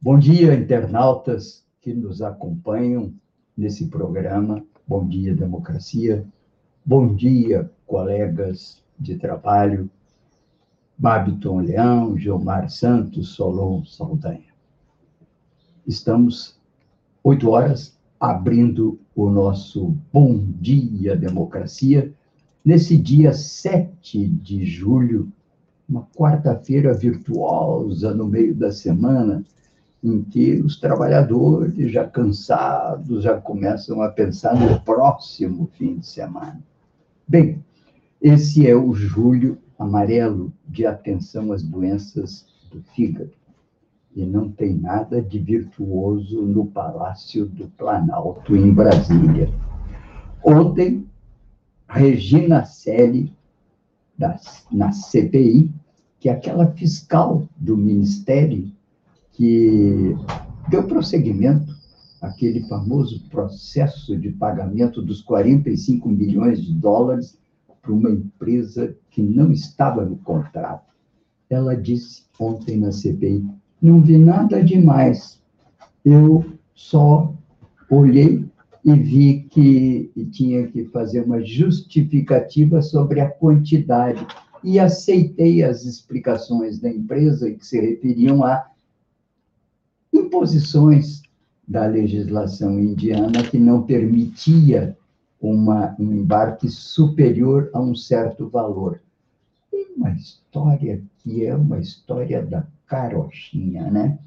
Bom dia, internautas que nos acompanham nesse programa. Bom dia, democracia. Bom dia, colegas de trabalho. Babiton Leão, Gilmar Santos, Solon Saldanha. Estamos oito horas abrindo o nosso Bom Dia Democracia, nesse dia 7 de julho, uma quarta-feira virtuosa no meio da semana, em que os trabalhadores, já cansados, já começam a pensar no próximo fim de semana. Bem, esse é o julho amarelo de atenção às doenças do fígado. E não tem nada de virtuoso no Palácio do Planalto, em Brasília. Ontem, Regina Selle, na CPI, que é aquela fiscal do Ministério que deu prosseguimento àquele famoso processo de pagamento dos 45 milhões de dólares para uma empresa que não estava no contrato. Ela disse ontem na CPI: não vi nada demais, eu só olhei e vi que tinha que fazer uma justificativa sobre a quantidade e aceitei as explicações da empresa que se referiam a imposições da legislação indiana que não permitia uma, um embarque superior a um certo valor. Uma história que é uma história da carochinha, né?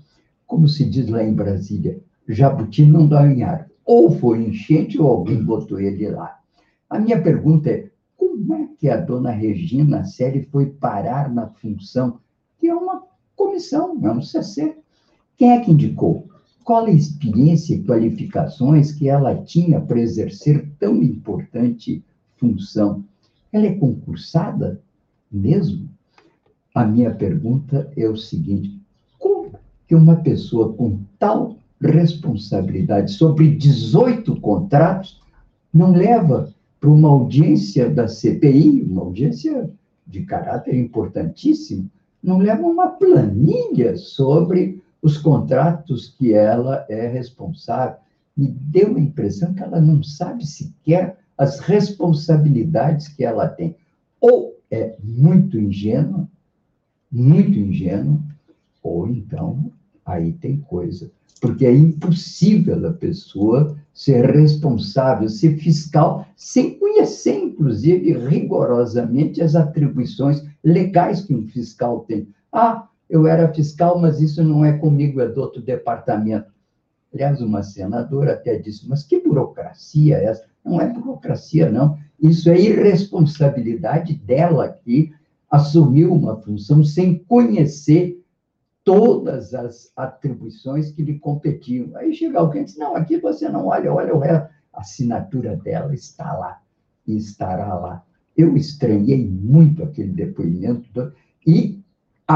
Como se diz lá em Brasília, jabuti não dá em árvore. Ou foi enchente ou alguém botou ele lá. A minha pergunta é, como é que a dona Regina Série foi parar na função que é uma comissão, é um CC? Quem é que indicou? Qual a experiência e qualificações que ela tinha para exercer tão importante função? Ela é concursada mesmo? A minha pergunta é o seguinte: como que uma pessoa com tal responsabilidade sobre 18 contratos não leva para uma audiência da CPI, uma audiência de caráter importantíssimo, não leva uma planilha sobre os contratos que ela é responsável? Me deu a impressão que ela não sabe sequer as responsabilidades que ela tem. Ou é muito ingênua, muito ingênuo, ou então aí tem coisa. Porque é impossível a pessoa ser responsável, ser fiscal, sem conhecer, inclusive, rigorosamente as atribuições legais que um fiscal tem. Ah, eu era fiscal, mas isso não é comigo, é do outro departamento. Aliás, uma senadora até disse, mas que burocracia é essa? Não é burocracia, não. Isso é irresponsabilidade dela aqui assumiu uma função sem conhecer todas as atribuições que lhe competiam. Aí chega alguém e diz: não, aqui você não olha, olha o resto. A assinatura dela está lá e estará lá. Eu estranhei muito aquele depoimento e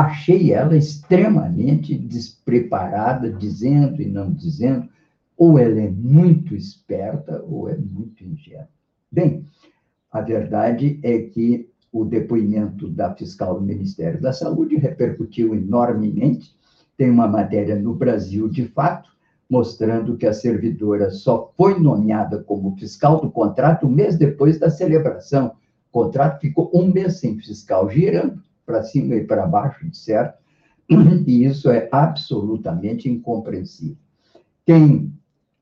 achei ela extremamente despreparada, dizendo e não dizendo, ou ela é muito esperta ou é muito ingênua. Bem, a verdade é que o depoimento da fiscal do Ministério da Saúde repercutiu enormemente. Tem uma matéria no Brasil, de fato, mostrando que a servidora só foi nomeada como fiscal do contrato um mês depois da celebração. O contrato ficou um mês sem fiscal, girando para cima e para baixo, certo? E isso é absolutamente incompreensível. Quem,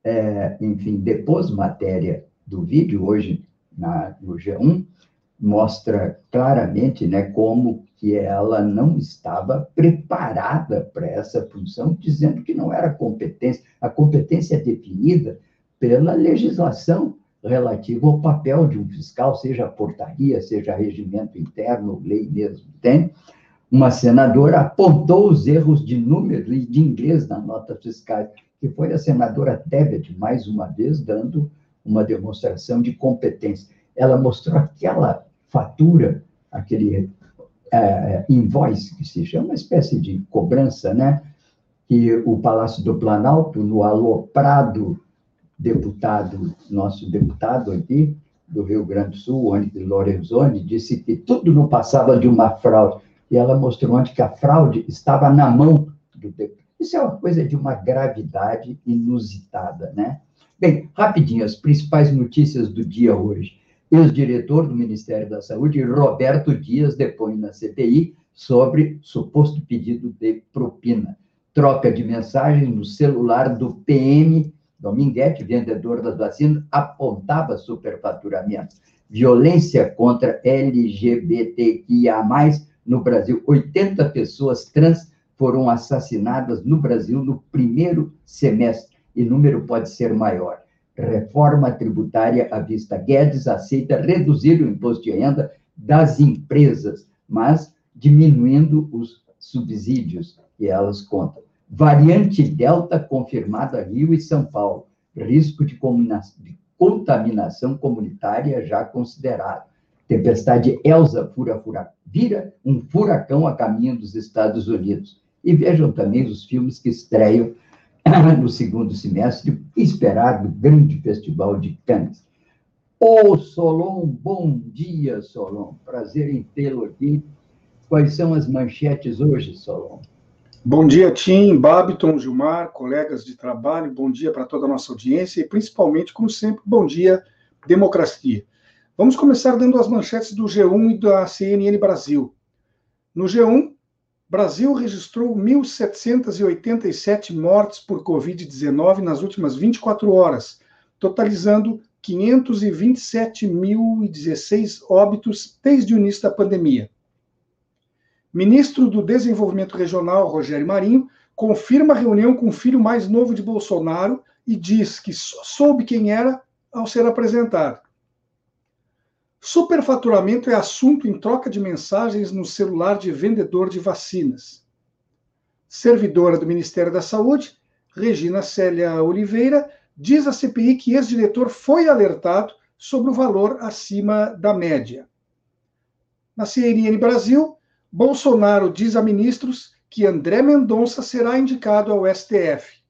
é, enfim, depôs matéria do vídeo hoje na, no G1 mostra claramente né, como que ela não estava preparada para essa função, dizendo que não era competência. A competência é definida pela legislação relativa ao papel de um fiscal, seja portaria, seja regimento interno, lei mesmo, tem. uma senadora apontou os erros de número e de inglês na nota fiscal, que foi a senadora Tebet, mais uma vez, dando uma demonstração de competência. Ela mostrou aquela fatura, aquele é, invoice, que se chama, uma espécie de cobrança, né? Que o Palácio do Planalto, no aloprado deputado, nosso deputado aqui, do Rio Grande do Sul, Onyx Lorenzoni, disse que tudo não passava de uma fraude. E ela mostrou onde que a fraude estava na mão do deputado. Isso é uma coisa de uma gravidade inusitada, né? Bem, rapidinho, as principais notícias do dia hoje. Ex-diretor do Ministério da Saúde, Roberto Dias, depõe na CPI sobre suposto pedido de propina. Troca de mensagens no celular do PM Dominguete, vendedor das vacinas, apontava superfaturamento. Violência contra LGBTQIA+, no Brasil. 80 pessoas trans foram assassinadas no Brasil no primeiro semestre, e número pode ser maior. Reforma tributária à vista. Guedes aceita reduzir o imposto de renda das empresas, mas diminuindo os subsídios que elas contam. Variante Delta confirmada Rio e São Paulo. Risco de contaminação comunitária já considerado. Tempestade Elsa fura, fura, vira um furacão a caminho dos Estados Unidos. E vejam também os filmes que estreiam no segundo semestre, esperado grande festival de Cannes. Ô, Solon, bom dia, Solon. Prazer em tê-lo aqui. Quais são as manchetes hoje, Solon? Bom dia, Tim, Babiton, Gilmar, colegas de trabalho, bom dia para toda a nossa audiência e, principalmente, como sempre, bom dia, democracia. Vamos começar dando as manchetes do G1 e da CNN Brasil. No G1, Brasil registrou 1.787 mortes por Covid-19 nas últimas 24 horas, totalizando 527.016 óbitos desde o início da pandemia. Ministro do Desenvolvimento Regional, Rogério Marinho, confirma a reunião com o filho mais novo de Bolsonaro e diz que soube quem era ao ser apresentado. Superfaturamento é assunto em troca de mensagens no celular de vendedor de vacinas. Servidora do Ministério da Saúde, Regina Célia Oliveira, diz à CPI que ex-diretor foi alertado sobre o valor acima da média. Na CNN Brasil, Bolsonaro diz a ministros que André Mendonça será indicado ao STF.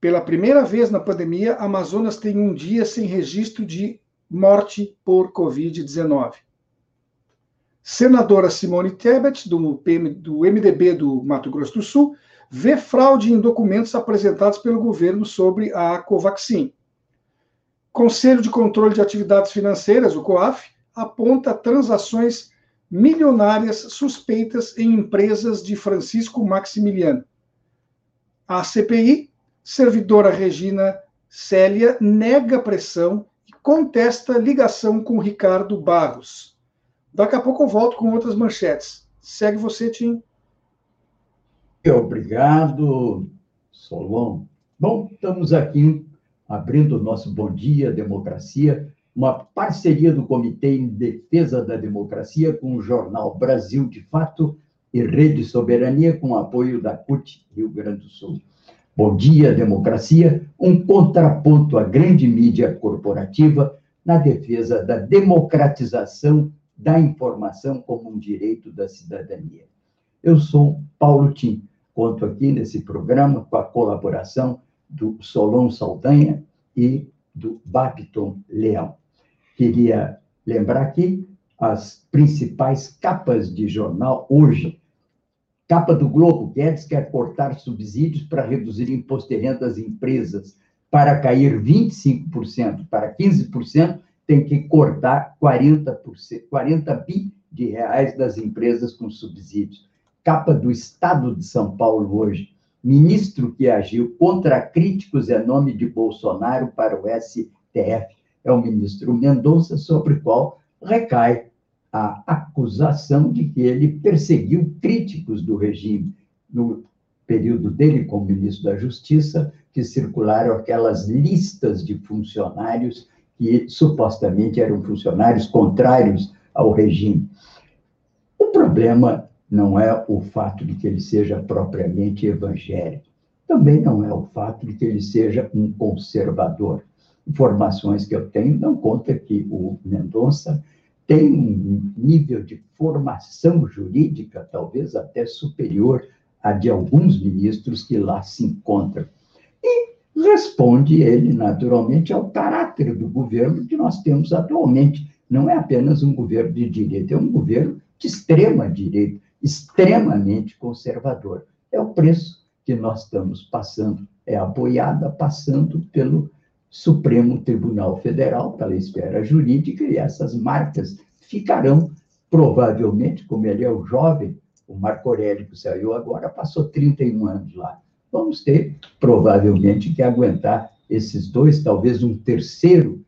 Pela primeira vez na pandemia, Amazonas tem um dia sem registro de morte por Covid-19. Senadora Simone Tebet, do, PM, do MDB do Mato Grosso do Sul, vê fraude em documentos apresentados pelo governo sobre a Covaxin. Conselho de Controle de Atividades Financeiras, o COAF, aponta transações milionárias suspeitas em empresas de Francisco Maximiliano. A CPI, servidora Regina Célia, nega pressão e contesta ligação com Ricardo Barros. Daqui a pouco eu volto com outras manchetes. Segue você, Tim. Obrigado, Solon. Bom, estamos aqui abrindo o nosso Bom Dia Democracia uma parceria do Comitê em Defesa da Democracia com o jornal Brasil de Fato e Rede Soberania, com apoio da CUT Rio Grande do Sul. Bom dia, democracia, um contraponto à grande mídia corporativa na defesa da democratização da informação como um direito da cidadania. Eu sou Paulo Tim, conto aqui nesse programa com a colaboração do Solon Saldanha e do Babiton Leão. Queria lembrar aqui as principais capas de jornal hoje. Capa do Globo, Guedes quer cortar subsídios para reduzir imposto de renda às empresas. Para cair 25% para 15%, tem que cortar 40%, 40 bi de reais das empresas com subsídios. Capa do Estado de São Paulo hoje. Ministro que agiu contra críticos é nome de Bolsonaro para o STF é o ministro Mendonça, sobre o qual recai a acusação de que ele perseguiu críticos do regime no período dele como ministro da Justiça, que circularam aquelas listas de funcionários que supostamente eram funcionários contrários ao regime. O problema não é o fato de que ele seja propriamente evangélico, também não é o fato de que ele seja um conservador. Informações que eu tenho dão conta que o Mendonça tem um nível de formação jurídica talvez até superior a de alguns ministros que lá se encontram. E responde ele, naturalmente, ao caráter do governo que nós temos atualmente. Não é apenas um governo de direita, é um governo de extrema direita, extremamente conservador. É o preço que nós estamos passando, é a boiada passando pelo Supremo Tribunal Federal, pela esfera jurídica, e essas marcas ficarão, provavelmente, como ele é o jovem, o Marco Aurélio que saiu agora, passou 31 anos lá. Vamos ter, provavelmente, que aguentar esses dois, talvez um terceiro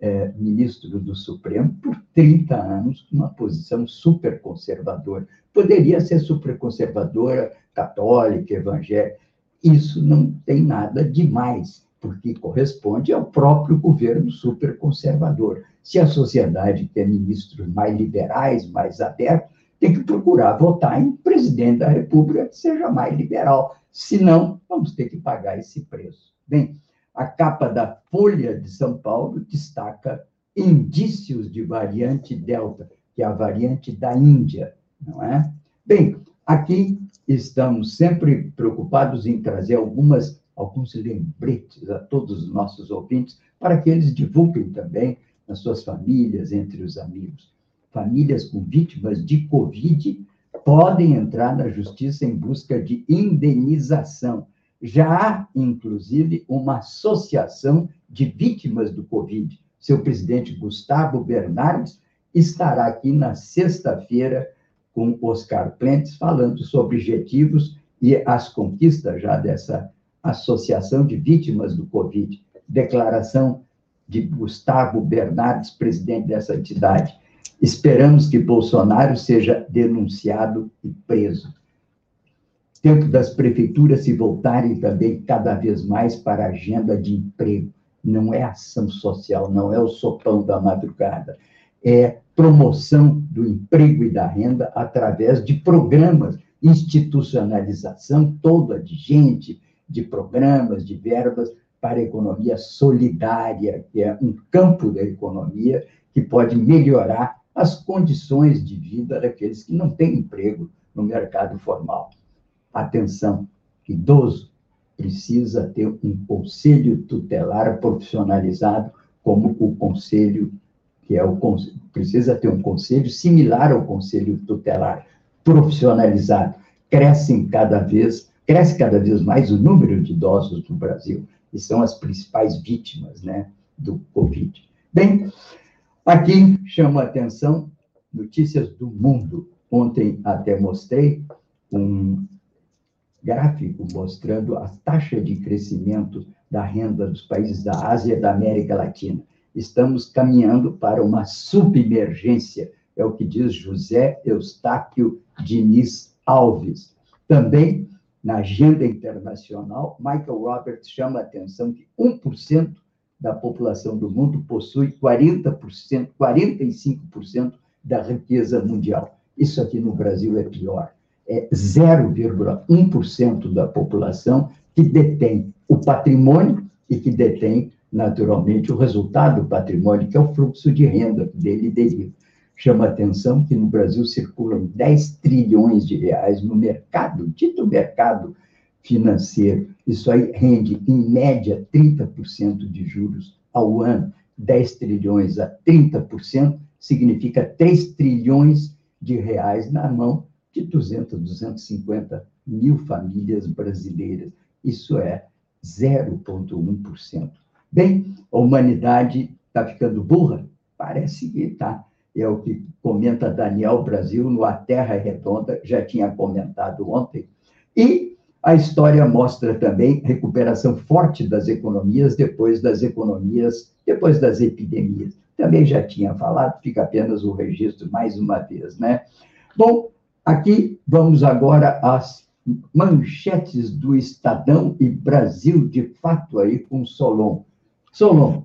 é, ministro do Supremo, por 30 anos, numa posição super conservadora. Poderia ser super conservadora, católica, evangélica. Isso não tem nada demais, porque corresponde ao próprio governo super conservador. Se a sociedade quer ministros mais liberais, mais abertos, tem que procurar votar em presidente da República que seja mais liberal. Senão, vamos ter que pagar esse preço. Bem, a capa da Folha de São Paulo destaca indícios de variante Delta, que é a variante da Índia, não é? Bem, aqui estamos sempre preocupados em trazer algumas alguns lembretes a todos os nossos ouvintes para que eles divulguem também nas suas famílias, entre os amigos famílias com vítimas de Covid podem entrar na justiça em busca de indenização. Já há, inclusive, uma associação de vítimas do Covid. Seu presidente, Gustavo Bernardes, estará aqui na sexta-feira com Oscar Plentes, falando sobre objetivos e as conquistas já dessa associação de vítimas do Covid. Declaração de Gustavo Bernardes, presidente dessa entidade. Esperamos que Bolsonaro seja denunciado e preso. Tempo das prefeituras se voltarem também cada vez mais para a agenda de emprego. Não é ação social, não é o sopão da madrugada. É promoção do emprego e da renda através de programas, institucionalização toda de gente, de programas, de verbas para a economia solidária, que é um campo da economia que pode melhorar as condições de vida daqueles que não têm emprego no mercado formal. Atenção, idoso precisa ter um conselho tutelar profissionalizado, como o conselho, que é o precisa ter um conselho similar ao conselho tutelar profissionalizado. Crescem cada vez, cresce cada vez mais o número de idosos no Brasil, e são as principais vítimas, né, do Covid. Bem, Aqui chama a atenção notícias do mundo. Ontem até mostrei um gráfico mostrando a taxa de crescimento da renda dos países da Ásia e da América Latina. Estamos caminhando para uma submergência, é o que diz José Eustáquio Diniz Alves. Também, na agenda internacional, Michael Roberts chama a atenção que 1% da população do mundo possui 40%, 45% da riqueza mundial. Isso aqui no Brasil é pior. É 0,1% da população que detém o patrimônio e que detém, naturalmente, o resultado do patrimônio, que é o fluxo de renda que dele deriva. Chama a atenção que no Brasil circulam 10 trilhões de reais no mercado, dito mercado financeiro. Isso aí rende, em média, 30% de juros ao ano. 10 trilhões a 30% significa 3 trilhões de reais na mão de 200, 250 mil famílias brasileiras. Isso é 0,1%. Bem, a humanidade está ficando burra? Parece que está. É o que comenta Daniel Brasil no A Terra Redonda, já tinha comentado ontem. E a história mostra também recuperação forte das economias depois das economias, depois das epidemias. Também já tinha falado, fica apenas o registro mais uma vez, né? Bom, aqui vamos agora às manchetes do Estadão e Brasil de fato aí com Solon. Solon.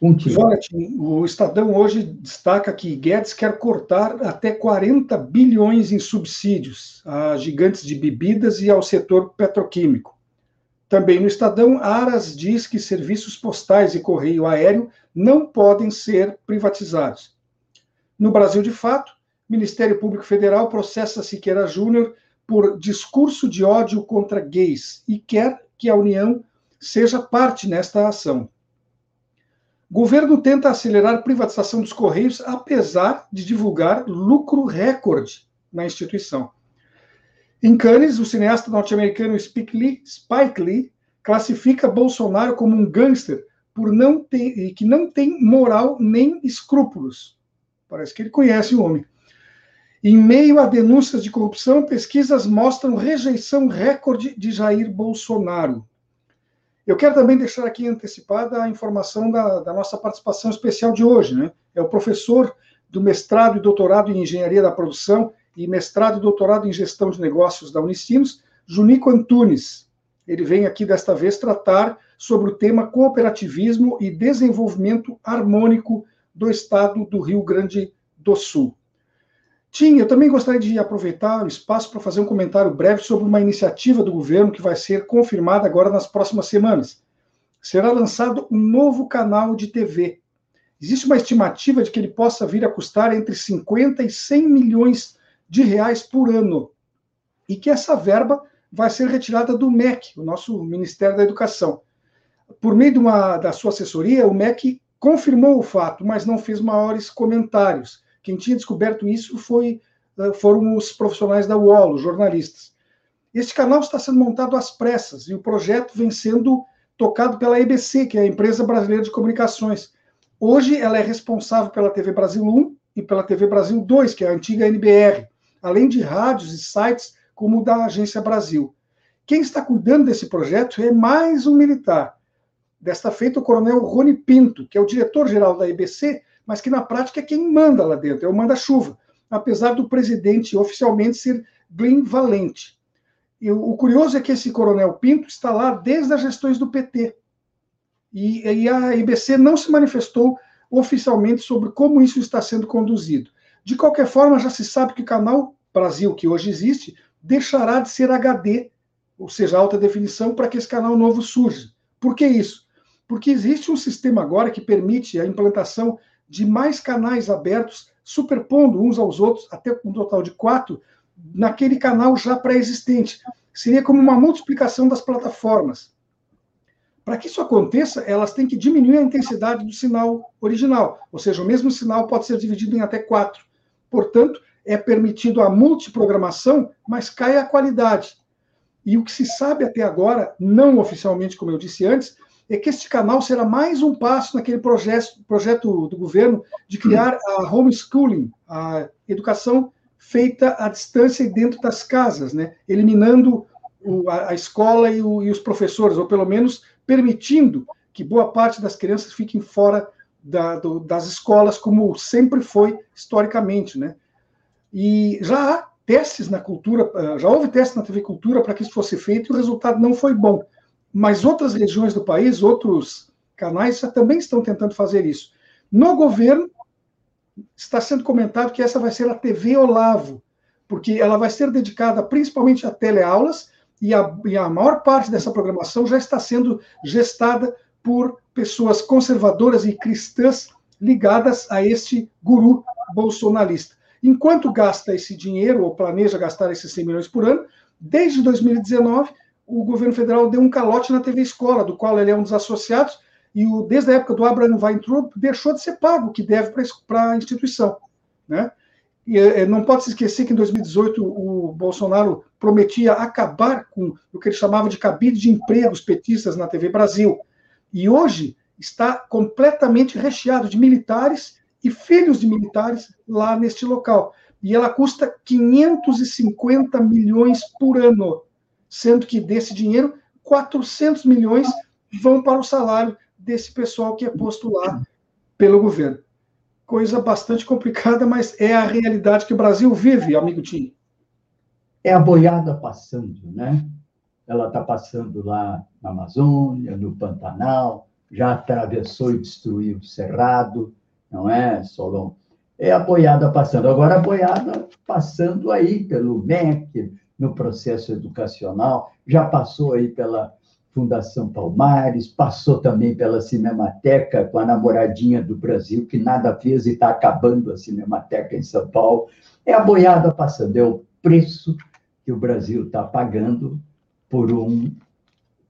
O Estadão hoje destaca que Guedes quer cortar até 40 bilhões em subsídios a gigantes de bebidas e ao setor petroquímico. Também no Estadão, Aras diz que serviços postais e correio aéreo não podem ser privatizados. No Brasil de Fato, Ministério Público Federal processa Siqueira Júnior por discurso de ódio contra gays e quer que a União seja parte nesta ação. Governo tenta acelerar privatização dos Correios, apesar de divulgar lucro recorde na instituição. Em Cannes, o cineasta norte-americano Spike Lee, Spike Lee classifica Bolsonaro como um gangster por não ter, que não tem moral nem escrúpulos. Parece que ele conhece o homem. Em meio a denúncias de corrupção, pesquisas mostram rejeição recorde de Jair Bolsonaro. Eu quero também deixar aqui antecipada a informação da, da nossa participação especial de hoje. Né? É o professor do mestrado e doutorado em Engenharia da Produção e mestrado e doutorado em Gestão de Negócios da Unicinos, Junico Antunes. Ele vem aqui desta vez tratar sobre o tema cooperativismo e desenvolvimento harmônico do estado do Rio Grande do Sul. Tim, eu também gostaria de aproveitar o espaço para fazer um comentário breve sobre uma iniciativa do governo que vai ser confirmada agora nas próximas semanas. Será lançado um novo canal de TV. Existe uma estimativa de que ele possa vir a custar entre 50 e 100 milhões de reais por ano. E que essa verba vai ser retirada do MEC, o nosso Ministério da Educação. Por meio de uma, da sua assessoria, o MEC confirmou o fato, mas não fez maiores comentários. Quem tinha descoberto isso foi, eh, foram os profissionais da UOL, os jornalistas. Este canal está sendo montado às pressas e o projeto vem sendo tocado pela EBC, que é a Empresa Brasileira de Comunicações. Hoje ela é responsável pela TV Brasil 1 e pela TV Brasil 2, que é a antiga NBR, além de rádios e sites como o da Agência Brasil. Quem está cuidando desse projeto é mais um militar. Desta feita, o coronel Rony Pinto, que é o diretor-geral da EBC, mas que na prática é quem manda lá dentro, é o manda-chuva, apesar do presidente oficialmente ser Glenn Valente. E o curioso é que esse coronel Pinto está lá desde as gestões do PT. E, e a IBC não se manifestou oficialmente sobre como isso está sendo conduzido. De qualquer forma, já se sabe que o canal Brasil, que hoje existe, deixará de ser HD, ou seja, alta definição, para que esse canal novo surja. Por que isso? Porque existe um sistema agora que permite a implantação de mais canais abertos, superpondo uns aos outros, até um total de quatro, naquele canal já pré-existente. Seria como uma multiplicação das plataformas. Para que isso aconteça, elas têm que diminuir a intensidade do sinal original, ou seja, o mesmo sinal pode ser dividido em até quatro. Portanto, é permitido a multiprogramação, mas cai a qualidade. E o que se sabe até agora, não oficialmente, como eu disse antes, é que este canal será mais um passo naquele projeto, projeto do governo de criar a homeschooling, a educação feita à distância e dentro das casas, né? eliminando o, a, a, escola e, o, e, os professores, ou pelo menos permitindo que boa parte das crianças fiquem fora da, do, das escolas, como sempre foi historicamente. Né? E já há testes na cultura, eh, já houve testes na TV Cultura para que isso fosse feito e o resultado não foi bom mas outras regiões do país, outros canais também estão tentando fazer isso. No governo, está sendo comentado que essa vai ser a TV Olavo, porque ela vai ser dedicada principalmente a teleaulas e a, e a maior parte dessa programação já está sendo gestada por pessoas conservadoras e cristãs ligadas a este guru bolsonarista. Enquanto gasta esse dinheiro, ou planeja gastar esses 100 milhões por ano, desde 2019, o governo federal deu um calote na TV Escola, do qual ele é um dos associados, e o, desde a época do Abraham Weintraub deixou de ser pago o que deve para a instituição. Né? E é, não pode se esquecer que em 2018 o Bolsonaro prometia acabar com o que ele chamava de cabide de empregos petistas na TV Brasil. E hoje está completamente recheado de militares e filhos de militares lá neste local. E ela custa 550 milhões por ano sendo que desse dinheiro, 400 milhões vão para o salário desse pessoal que é posto lá pelo governo. Coisa bastante complicada, mas é a realidade que o Brasil vive, amigo Tim. É a boiada passando, né? Ela está passando lá na Amazônia, no Pantanal, já atravessou e destruiu o Cerrado, não é, Solon? É a boiada passando. Agora, a boiada passando aí pelo MEC, no processo educacional, já passou aí pela Fundação Palmares, passou também pela Cinemateca, com a namoradinha do Brasil, que nada fez e está acabando a Cinemateca em São Paulo. É a boiada passando, é o preço que o Brasil está pagando por um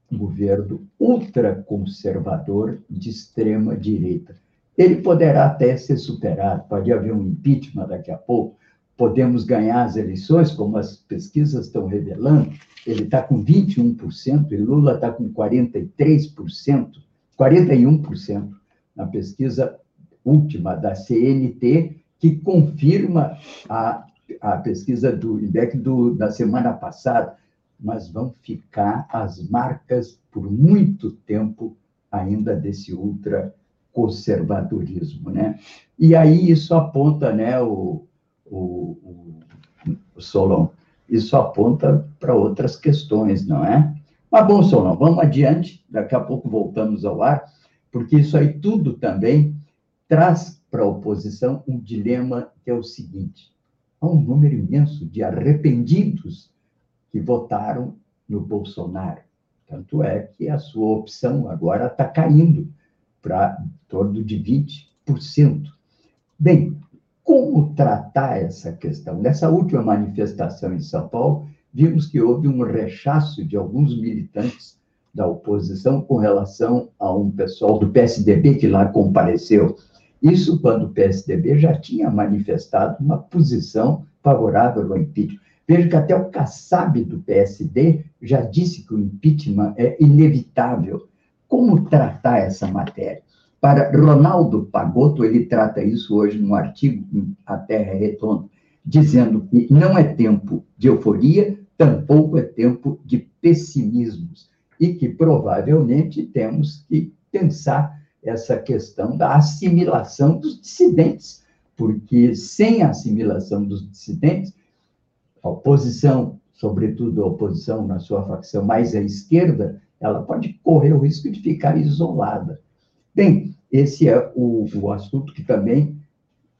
governo ultraconservador de extrema direita. Ele poderá até ser superado, pode haver um impeachment daqui a pouco, podemos ganhar as eleições, como as pesquisas estão revelando. Ele está com 21% e Lula está com 43%, 41% na pesquisa última da CNT, que confirma a, a pesquisa do INDEC do, da semana passada mas vão ficar as marcas por muito tempo ainda desse ultraconservadorismo, né? E aí isso aponta, né, o, o, o Solon, isso aponta para outras questões, não é? Mas bom, Solon, vamos adiante, daqui a pouco voltamos ao ar, porque isso aí tudo também traz para a oposição um dilema que é o seguinte: há um número imenso de arrependidos que votaram no Bolsonaro. Tanto é que a sua opção agora está caindo para torno de 20%. Bem, como tratar essa questão? Nessa última manifestação em São Paulo, vimos que houve um rechaço de alguns militantes da oposição com relação a um pessoal do PSDB que lá compareceu. Isso quando o PSDB já tinha manifestado uma posição favorável ao impeachment. Veja que até o Kassab do PSD já disse que o impeachment é inevitável. Como tratar essa matéria? Para Ronaldo Pagotto, ele trata isso hoje num artigo em A Terra é Redonda, dizendo que não é tempo de euforia, tampouco é tempo de pessimismos, e que provavelmente temos que pensar essa questão da assimilação dos dissidentes, porque sem a assimilação dos dissidentes, a oposição, sobretudo a oposição na sua facção mais à esquerda, ela pode correr o risco de ficar isolada. Bem, esse é o, o assunto que também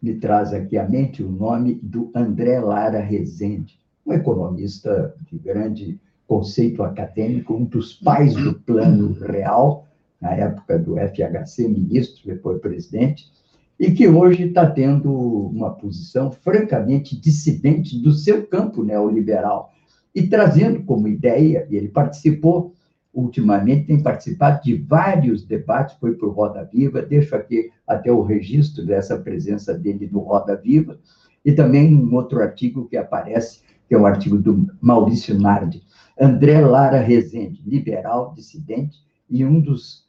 me traz aqui à mente o nome do André Lara Rezende, um economista de grande conceito acadêmico, um dos pais do Plano Real, na época do FHC, ministro, depois presidente, e que hoje está tendo uma posição francamente dissidente do seu campo neoliberal e trazendo como ideia, e ele participou ultimamente, tem participado de vários debates, foi para o Roda Viva, deixo aqui até o registro dessa presença dele no Roda Viva, e também um outro artigo que aparece, que é o um artigo do Maurício Nardi, André Lara Rezende, liberal, dissidente, e um dos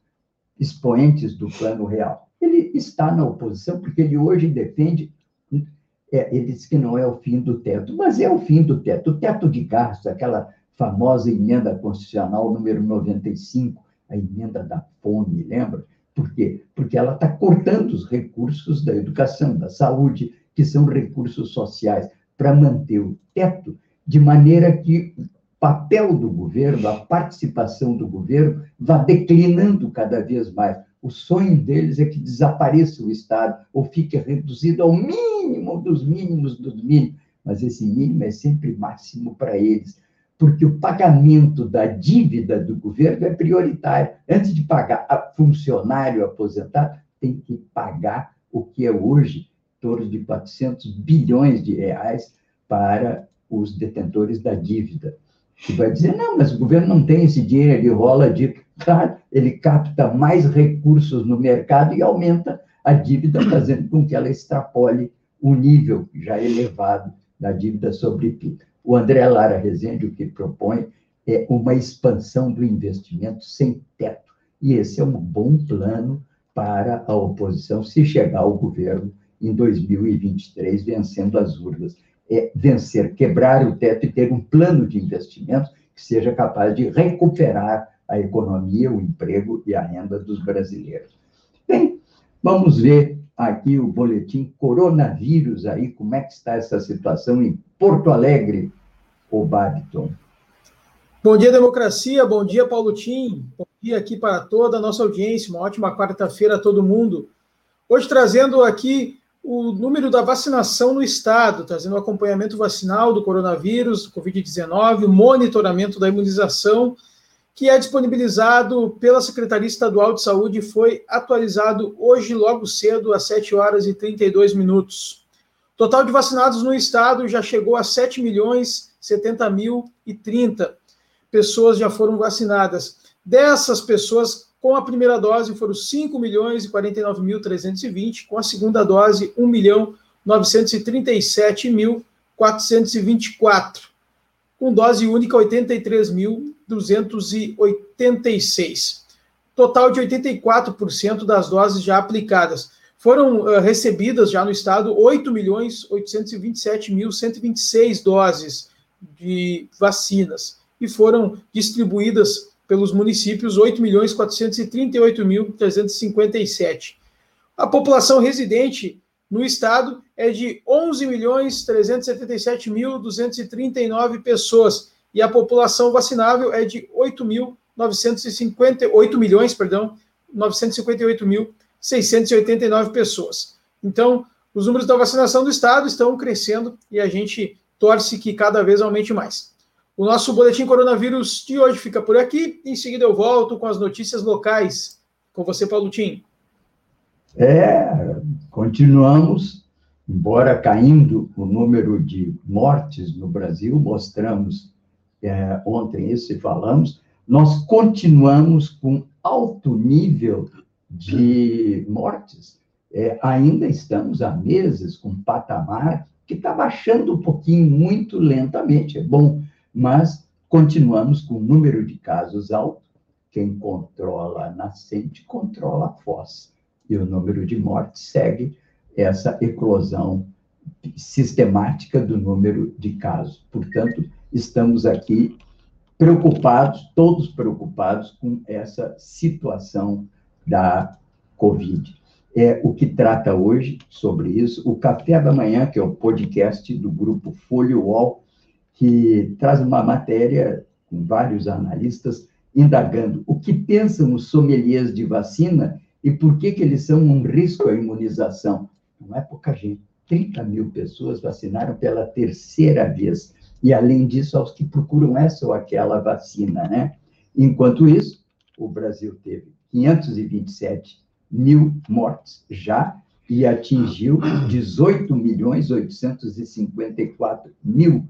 expoentes do Plano Real ele está na oposição porque ele hoje defende, é, ele diz que não é o fim do teto, mas é o fim do teto. O teto de gastos, aquela famosa emenda constitucional número 95, a emenda da fome, lembra? Por quê? Porque ela está cortando os recursos da educação, da saúde, que são recursos sociais, para manter o teto, de maneira que o papel do governo, a participação do governo, vá declinando cada vez mais. O sonho deles é que desapareça o Estado ou fique reduzido ao mínimo dos mínimos dos mínimos. Mas esse mínimo é sempre máximo para eles, porque o pagamento da dívida do governo é prioritário. Antes de pagar a funcionário aposentado, tem que pagar o que é hoje torno de 400 bilhões de reais para os detentores da dívida. Que vai dizer, não, mas o governo não tem esse dinheiro, ele rola de ele capta mais recursos no mercado e aumenta a dívida, fazendo com que ela extrapole o nível já elevado da dívida sobre PIB. O André Lara Rezende o que propõe é uma expansão do investimento sem teto. E esse é um bom plano para a oposição se chegar ao governo em 2023, vencendo as urnas. É vencer, quebrar o teto e ter um plano de investimento que seja capaz de recuperar a economia, o emprego e a renda dos brasileiros. Bem, vamos ver aqui o boletim coronavírus aí, como é que está essa situação em Porto Alegre, o Babiton. Bom dia, democracia. Bom dia, Paulo Tim. Bom dia aqui para toda a nossa audiência, uma ótima quarta-feira a todo mundo. Hoje trazendo aqui o número da vacinação no estado, trazendo o acompanhamento vacinal do coronavírus, Covid-19, o monitoramento da imunização, que é disponibilizado pela Secretaria Estadual de Saúde e foi atualizado hoje logo cedo, às 7 horas e 32 minutos. Total de vacinados no estado já chegou a 7 milhões 70 mil e 30 pessoas já foram vacinadas. Dessas pessoas, com a primeira dose, foram 5 milhões e 49 mil 320, com a segunda dose, 1 milhão 937 mil 424, com dose única 83.286. Total de 84% das doses já aplicadas. Foram uh, recebidas já no estado 8 milhões 827 mil 126 doses de vacinas e foram distribuídas pelos municípios 8.438.357. A população residente no estado é de 11.377.239 pessoas e a população vacinável é de 8.958 8 milhões, perdão, 958.689 pessoas. Então, os números da vacinação do estado estão crescendo e a gente torce que cada vez aumente mais. O nosso boletim coronavírus de hoje fica por aqui. Em seguida eu volto com as notícias locais. Com você, Paulo Tim. É, continuamos, embora caindo o número de mortes no Brasil, mostramos é, ontem isso e falamos, nós continuamos com alto nível de mortes. É, ainda estamos há meses com patamar que está baixando um pouquinho, muito lentamente. É bom mas continuamos com o número de casos alto. Quem controla a nascente controla a foz. E o número de mortes segue essa eclosão sistemática do número de casos. Portanto, estamos aqui preocupados, todos preocupados com essa situação da Covid. É o que trata hoje sobre isso o Café da Manhã, que é o podcast do grupo Folho UOL, que traz uma matéria com vários analistas indagando o que pensam os sommeliers de vacina e por que, que eles são um risco à imunização. Não é pouca gente. 30 mil pessoas vacinaram pela terceira vez. E, além disso, aos que procuram essa ou aquela vacina, né? Enquanto isso, o Brasil teve 527 mil mortes já e atingiu 18 milhões 854 mil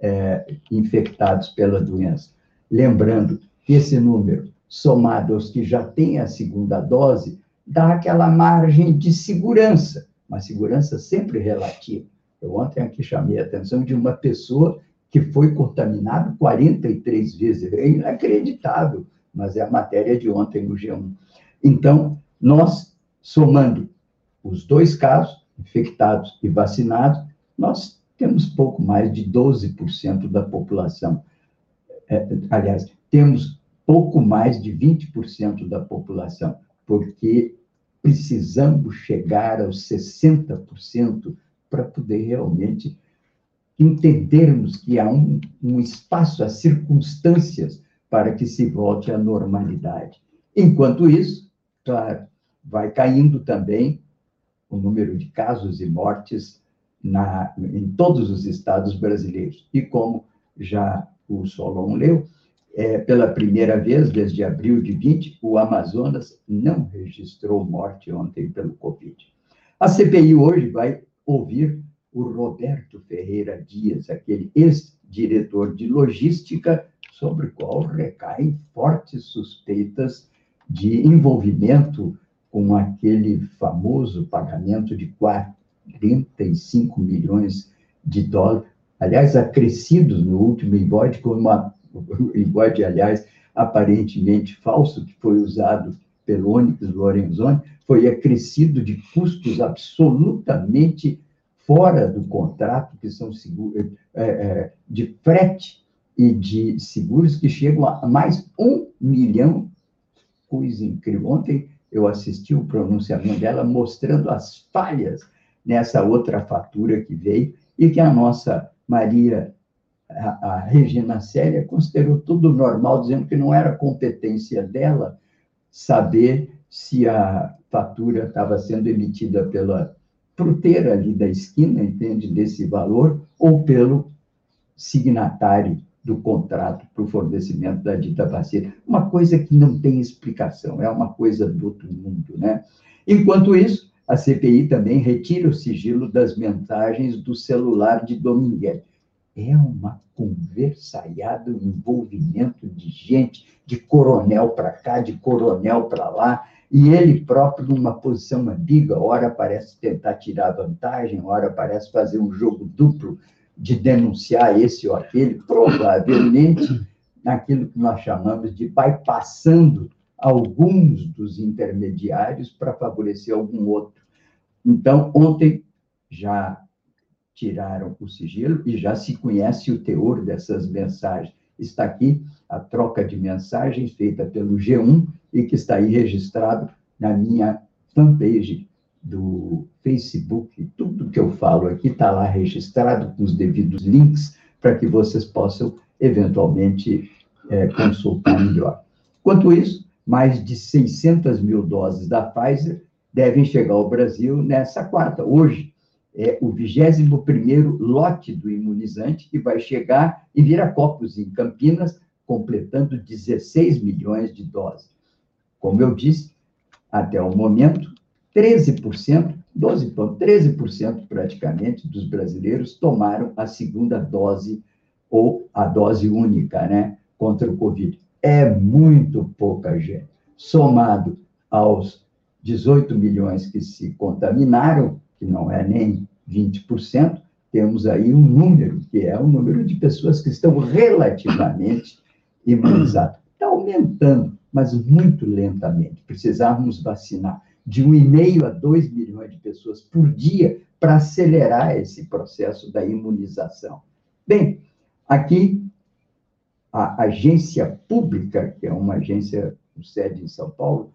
é, infectados pela doença. Lembrando que esse número, somado aos que já têm a segunda dose, dá aquela margem de segurança, uma segurança sempre relativa. Eu ontem aqui chamei a atenção de uma pessoa que foi contaminada 43 vezes. É inacreditável, mas é a matéria de ontem no G1. Então, nós, somando os dois casos, infectados e vacinados, nós temos pouco mais de 12% da população. É, aliás, temos pouco mais de 20% da população, porque precisamos chegar aos 60% para poder realmente entendermos que há um, um espaço, as circunstâncias para que se volte à normalidade. Enquanto isso, claro, vai caindo também o número de casos e mortes na, em todos os estados brasileiros. E como já o Solon leu, é, pela primeira vez desde abril de 20, o Amazonas não registrou morte ontem pelo Covid. A CPI hoje vai ouvir o Roberto Ferreira Dias, aquele ex-diretor de logística, sobre o qual recaem fortes suspeitas de envolvimento com aquele famoso pagamento de 4 35 milhões de dólares, aliás, acrescidos no último invoice, com uma invoice, aliás, aparentemente falso, que foi usado pelo Onyx Lorenzoni, foi acrescido de custos absolutamente fora do contrato, que são seguros, é, é, de frete e de seguros que chegam a mais um milhão, coisa incrível. Ontem eu assisti o pronunciamento dela mostrando as falhas nessa outra fatura que veio e que a nossa Maria a, a Regina Célia considerou tudo normal, dizendo que não era competência dela saber se a fatura estava sendo emitida pela fruteira ali da esquina, entende, desse valor, ou pelo signatário do contrato para o fornecimento da dita vacina. Uma coisa que não tem explicação, é uma coisa do outro mundo, né? Enquanto isso, a CPI também retira o sigilo das mensagens do celular de Domingues. É uma conversaiada, um envolvimento de gente, de coronel para cá, de coronel para lá, e ele próprio numa posição ambígua, ora parece tentar tirar vantagem, ora parece fazer um jogo duplo de denunciar esse ou aquele, provavelmente naquilo que nós chamamos de bypassando alguns dos intermediários para favorecer algum outro. Então, ontem já tiraram o sigilo e já se conhece o teor dessas mensagens. Está aqui a troca de mensagens feita pelo G1 e que está aí registrado na minha fanpage do Facebook. Tudo que eu falo aqui está lá registrado com os devidos links para que vocês possam eventualmente é, consultar melhor. Enquanto isso, mais de 600 mil doses da Pfizer devem chegar ao Brasil nessa quarta, hoje. É o 21º lote do imunizante que vai chegar em Viracopos, em Campinas, completando 16 milhões de doses. Como eu disse, até o momento, 13%, 12, 13% praticamente dos brasileiros tomaram a segunda dose ou a dose única, né, contra o Covid. É muito pouca gente. Somado aos 18 milhões que se contaminaram, que não é nem 20%, temos aí um número, que é o número de pessoas que estão relativamente imunizadas. Está aumentando, mas muito lentamente. Precisávamos vacinar de 1,5 a 2 milhões de pessoas por dia para acelerar esse processo da imunização. Bem, aqui a agência pública, que é uma agência com sede em São Paulo,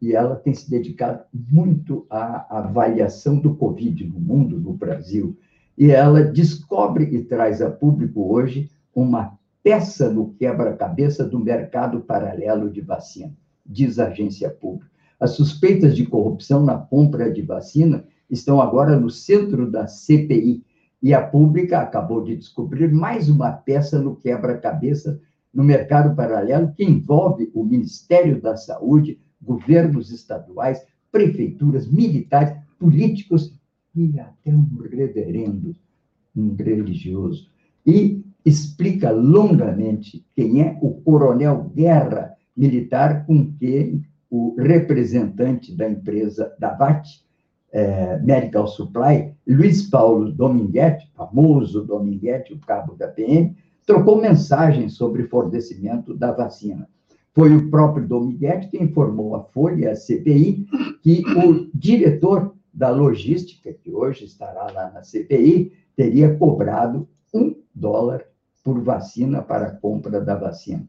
e ela tem se dedicado muito à avaliação do Covid no mundo, no Brasil, e ela descobre e traz a público hoje uma peça no quebra-cabeça do mercado paralelo de vacina, diz a agência pública. As suspeitas de corrupção na compra de vacina estão agora no centro da CPI. E a pública acabou de descobrir mais uma peça no quebra-cabeça no mercado paralelo que envolve o Ministério da Saúde, governos estaduais, prefeituras, militares, políticos e até um reverendo, um religioso. E explica longamente quem é o coronel Guerra, militar com quem o representante da empresa da VAT, é, Medical Supply, Luiz Paulo Dominguete, famoso Dominguete, o cabo da PM, trocou mensagens sobre fornecimento da vacina. Foi o próprio Dominguete que informou a Folha, a CPI, que o diretor da logística, que hoje estará lá na CPI, teria cobrado um dólar por vacina para a compra da vacina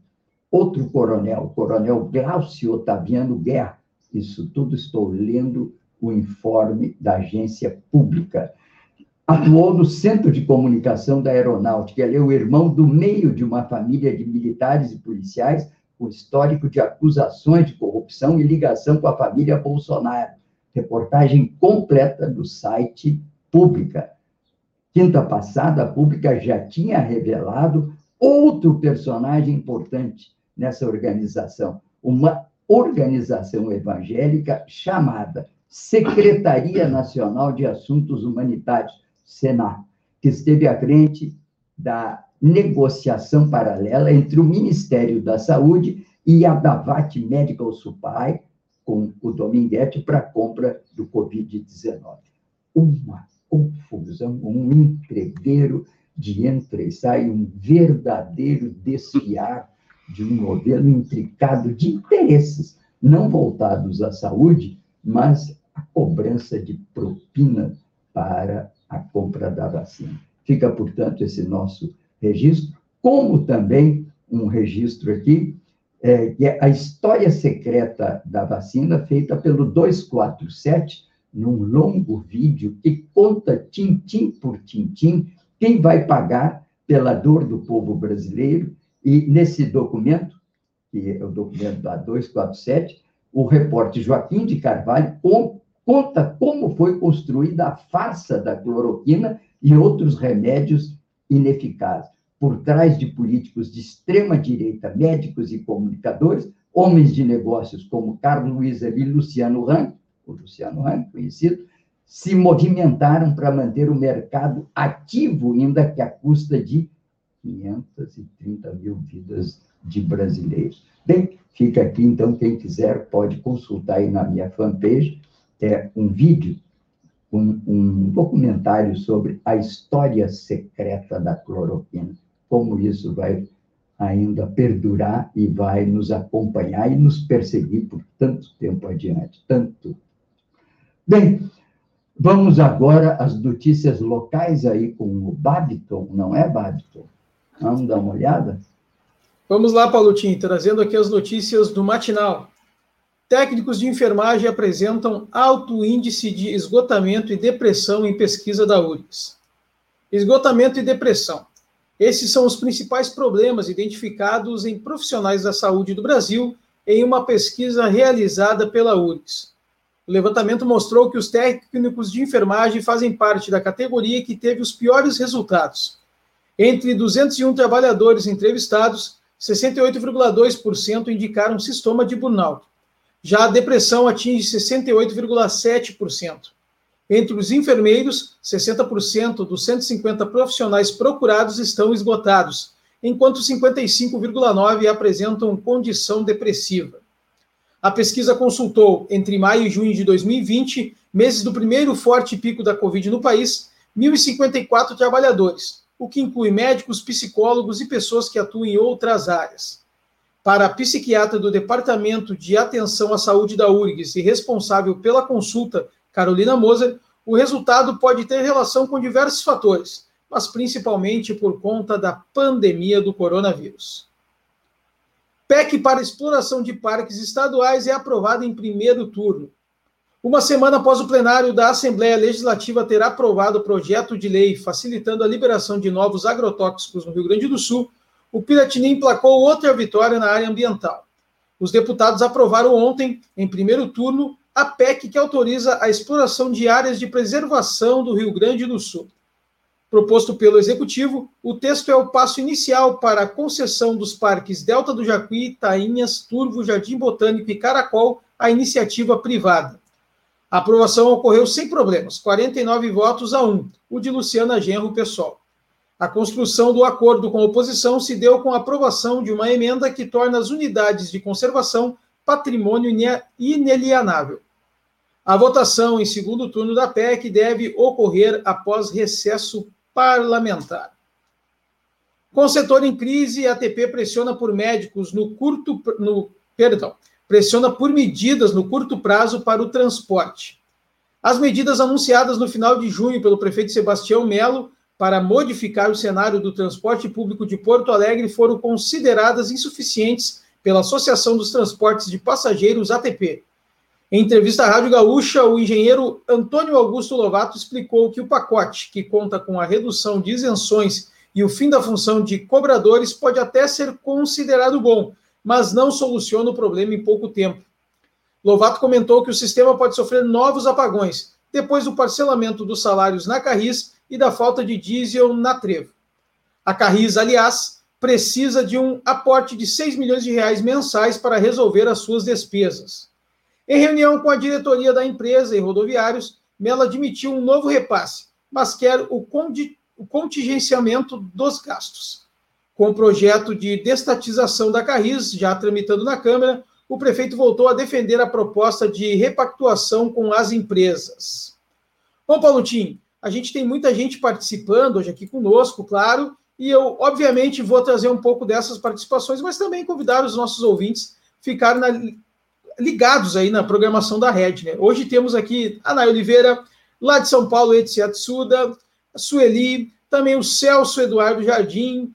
outro coronel, o coronel Glaucio Otaviano Guerra. Isso tudo estou lendo o informe da agência pública. Atuou no Centro de Comunicação da Aeronáutica. Ele é o irmão do meio de uma família de militares e policiais com histórico de acusações de corrupção e ligação com a família Bolsonaro. Reportagem completa do site Pública. Quinta passada, a Pública já tinha revelado outro personagem importante, nessa organização, uma organização evangélica chamada Secretaria Nacional de Assuntos Humanitários, SENA, que esteve à frente da negociação paralela entre o Ministério da Saúde e a Davat Medical Supply, com o Dominguete, para compra do Covid-19. Uma confusão, um entreveiro de entra e sai, um verdadeiro desfiar de um modelo intricado de interesses, não voltados à saúde, mas a cobrança de propina para a compra da vacina. Fica, portanto, esse nosso registro, como também um registro aqui, é, que é a história secreta da vacina, feita pelo 247, num longo vídeo que conta, tintim por tintim, quem vai pagar pela dor do povo brasileiro, e nesse documento, que é o documento da 247, o repórter Joaquim de Carvalho conta como foi construída a farsa da cloroquina e outros remédios ineficazes. Por trás de políticos de extrema direita, médicos e comunicadores, homens de negócios como Carlos Luiz e Luciano Hang, o Luciano Hang, conhecido, se movimentaram para manter o mercado ativo, ainda que à custa de 530 mil vidas de brasileiros. Bem, fica aqui, então, quem quiser pode consultar aí na minha fanpage, é um vídeo, um, um documentário sobre a história secreta da cloroquina, como isso vai ainda perdurar e vai nos acompanhar e nos perseguir por tanto tempo adiante, tanto. Bem, vamos agora às notícias locais aí com o Babiton, não é, Babiton? Vamos dar uma olhada? Vamos lá, Paulotinho, trazendo aqui as notícias do matinal. Técnicos de enfermagem apresentam alto índice de esgotamento e depressão em pesquisa da URGS. Esgotamento e depressão. Esses são os principais problemas identificados em profissionais da saúde do Brasil em uma pesquisa realizada pela URGS. O levantamento mostrou que os técnicos de enfermagem fazem parte da categoria que teve os piores resultados. Entre 201 trabalhadores entrevistados, 68,2% indicaram sintoma de burnout. Já a depressão atinge 68,7%. Entre os enfermeiros, 60% dos 150 profissionais procurados estão esgotados, enquanto 55,9% apresentam condição depressiva. A pesquisa consultou, entre maio e junho de 2020, meses do primeiro forte pico da Covid no país, 1.054 trabalhadores, o que inclui médicos, psicólogos e pessoas que atuam em outras áreas. Para a psiquiatra do Departamento de Atenção à Saúde da URGS e responsável pela consulta Carolina Moser, o resultado pode ter relação com diversos fatores, mas principalmente por conta da pandemia do coronavírus. PEC para exploração de parques estaduais é aprovada em primeiro turno. Uma semana após o plenário da Assembleia Legislativa ter aprovado o projeto de lei facilitando a liberação de novos agrotóxicos no Rio Grande do Sul, o Piratini emplacou outra vitória na área ambiental. Os deputados aprovaram ontem, em primeiro turno, a PEC que autoriza a exploração de áreas de preservação do Rio Grande do Sul. Proposto pelo Executivo, o texto é o passo inicial para a concessão dos parques Delta do Jacuí, Tainhas, Turvo, Jardim Botânico e Caracol à iniciativa privada. A aprovação ocorreu sem problemas, 49 votos a 1, o de Luciana Genro Pessoal. A construção do acordo com a oposição se deu com a aprovação de uma emenda que torna as unidades de conservação patrimônio inalienável. A votação em segundo turno da PEC deve ocorrer após recesso parlamentar. Com o setor em crise, a ATP pressiona por médicos no curto no perdão, pressiona por medidas no curto prazo para o transporte. As medidas anunciadas no final de junho pelo prefeito Sebastião Melo para modificar o cenário do transporte público de Porto Alegre foram consideradas insuficientes pela Associação dos Transportes de Passageiros ATP. Em entrevista à Rádio Gaúcha, o engenheiro Antônio Augusto Lovato explicou que o pacote, que conta com a redução de isenções e o fim da função de cobradores, pode até ser considerado bom, mas não soluciona o problema em pouco tempo. Lovato comentou que o sistema pode sofrer novos apagões depois do parcelamento dos salários na Carris e da falta de diesel na Trevo. A Carris, aliás, precisa de um aporte de 6 milhões de reais mensais para resolver as suas despesas. Em reunião com a diretoria da empresa e rodoviários, Mello admitiu um novo repasse, mas quer o, contingenciamento dos gastos. Com o projeto de destatização da Carris já tramitando na Câmara, o prefeito voltou a defender a proposta de repactuação com as empresas. Bom, Paulotinho, a gente tem muita gente participando hoje aqui conosco, claro, e eu, obviamente, vou trazer um pouco dessas participações, mas também convidar os nossos ouvintes a ficarem na, ligados aí na programação da rede. Né? Hoje temos aqui a Nay Oliveira, lá de São Paulo, Etziatsuda, a Sueli, também o Celso Eduardo Jardim,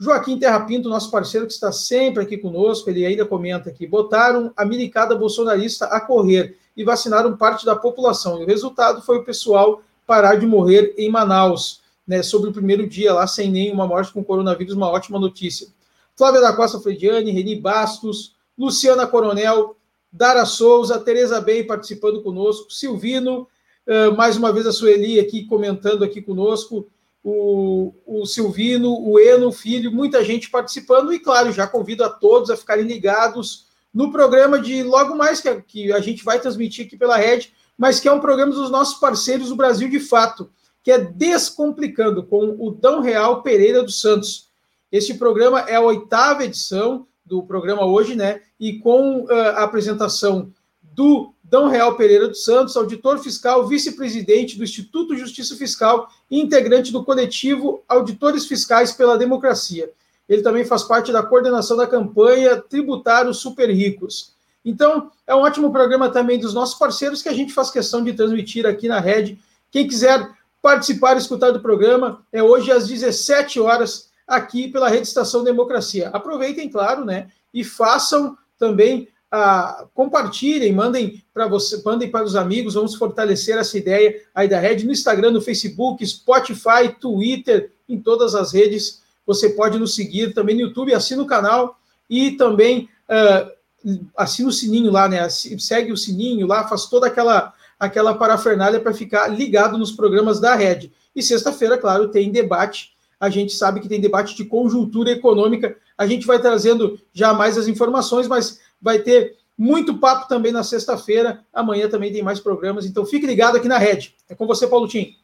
Joaquim Terrapinto, nosso parceiro que está sempre aqui conosco, ele ainda comenta aqui, botaram a milicada bolsonarista a correr e vacinaram parte da população. E o resultado foi o pessoal parar de morrer em Manaus. né, sobre o primeiro dia lá, sem nenhuma morte com coronavírus, uma ótima notícia. Flávia da Costa Frediani, Reni Bastos, Luciana Coronel, Dara Souza, Tereza Bem participando conosco, Silvino, uh, mais uma vez a Sueli aqui comentando aqui conosco, o, o Silvino, o Eno, filho, muita gente participando, e claro, já convido a todos a ficarem ligados no programa de logo mais que, que a gente vai transmitir aqui pela rede, mas que é um programa dos nossos parceiros do Brasil de Fato, que é Descomplicando, com o Dão Real Pereira dos Santos. Este programa é a oitava edição do programa hoje, né? E com uh, a apresentação do Dão Real Pereira dos Santos, auditor fiscal, vice-presidente do Instituto Justiça Fiscal e integrante do coletivo Auditores Fiscais pela Democracia. Ele também faz parte da coordenação da campanha Tributários Super Ricos. Então, é um ótimo programa também dos nossos parceiros que a gente faz questão de transmitir aqui na rede. Quem quiser participar e escutar do programa, é hoje às 17 horas aqui pela Rede Estação Democracia. Aproveitem, claro, né? E façam também a compartilhem, mandem para você, mandem para os amigos, vamos fortalecer essa ideia aí da rede no Instagram, no Facebook, Spotify, Twitter, em todas as redes. Você pode nos seguir também no YouTube, assina o canal e também uh, assina o sininho lá, né? Segue o sininho lá, faz toda aquela aquela parafernália para ficar ligado nos programas da rede. E sexta-feira, claro, tem debate. A gente sabe que tem debate de conjuntura econômica. A gente vai trazendo já mais as informações, mas vai ter muito papo também na sexta-feira. Amanhã também tem mais programas. Então fique ligado aqui na rede. É com você, Paulo Tim.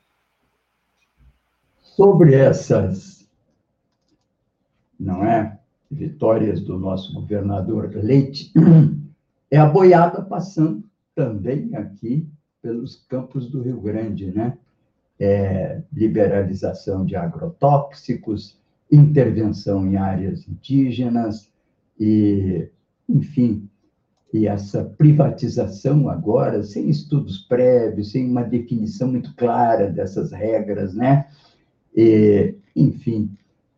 Sobre essas, não é, vitórias do nosso governador Leite, é a boiada passando também aqui pelos campos do Rio Grande, né? É, liberalização de agrotóxicos, intervenção em áreas indígenas e, enfim, e essa privatização agora, sem estudos prévios, sem uma definição muito clara dessas regras, né? E, enfim,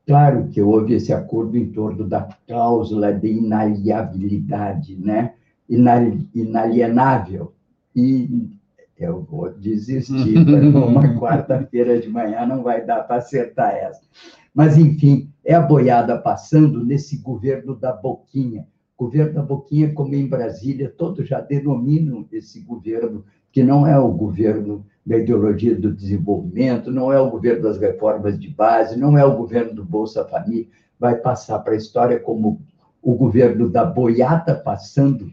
claro que houve esse acordo em torno da cláusula de inaliabilidade, né? Inalienável. E eu vou desistir, uma quarta-feira de manhã não vai dar para acertar essa. Mas, enfim, é a boiada passando nesse governo da boquinha. Governo da boquinha, como em Brasília, todos já denominam esse governo, que não é o governo da ideologia do desenvolvimento, não é o governo das reformas de base, não é o governo do Bolsa Família, vai passar para a história como o governo da boiada passando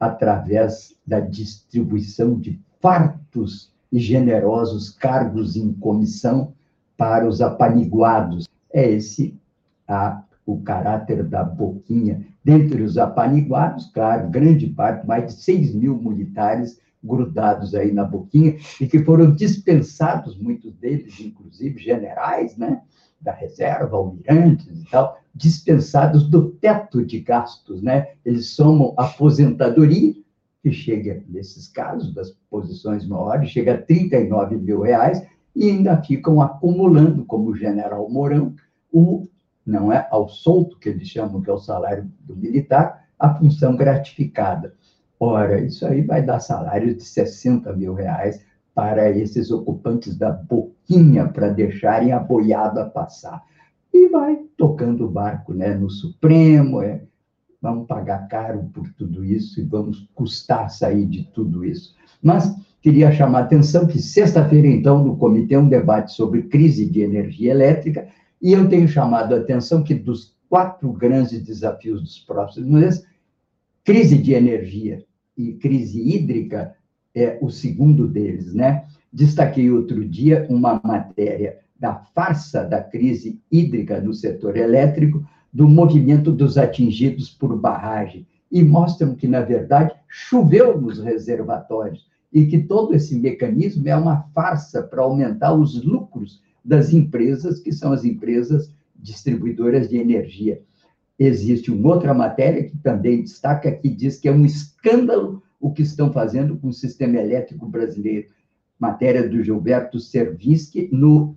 através da distribuição de fartos e generosos cargos em comissão para os apaniguados. É esse a, o caráter da boquinha. Dentre os apaniguados, claro, grande parte, mais de 6 mil militares grudados aí na boquinha e que foram dispensados, muitos deles, inclusive generais, né, da reserva, almirantes e tal, dispensados do teto de gastos, né? Eles somam aposentadoria que chega, nesses casos, das posições maiores, chega a 39 mil reais e ainda ficam acumulando, como o general Mourão, o, não é, ao solto, que eles chamam que é o salário do militar, a função gratificada. Ora, isso aí vai dar salário de 60 mil reais para esses ocupantes da boquinha, para deixarem a boiada passar. E vai tocando o barco né, no Supremo, é, vamos pagar caro por tudo isso e vamos custar sair de tudo isso. Mas queria chamar a atenção que sexta-feira, então, no comitê, um debate sobre crise de energia elétrica, e eu tenho chamado a atenção que dos quatro grandes desafios dos próximos meses, crise de energia e crise hídrica é o segundo deles, né? Destaquei outro dia uma matéria da farsa da crise hídrica no setor elétrico, do movimento dos atingidos por barragem e mostram que, na verdade, choveu nos reservatórios e que todo esse mecanismo é uma farsa para aumentar os lucros das empresas, que são as empresas distribuidoras de energia. Existe uma outra matéria que também destaca, que diz que é um escândalo o que estão fazendo com o sistema elétrico brasileiro. Matéria do Gilberto Servisky no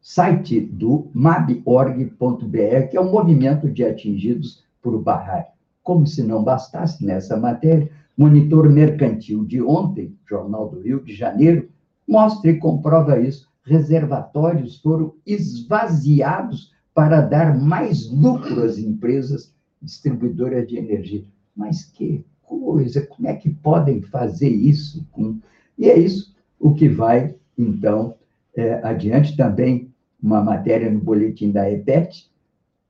site do mab.org.br, que é o movimento de atingidos por barragem. Como se não bastasse nessa matéria, Monitor Mercantil de ontem, Jornal do Rio de Janeiro, mostra e comprova isso. Reservatórios foram esvaziados para dar mais lucro às empresas distribuidoras de energia. Mas que coisa, como é que podem fazer isso? E é isso o que vai, então, é, adiante também uma matéria no boletim da EPET,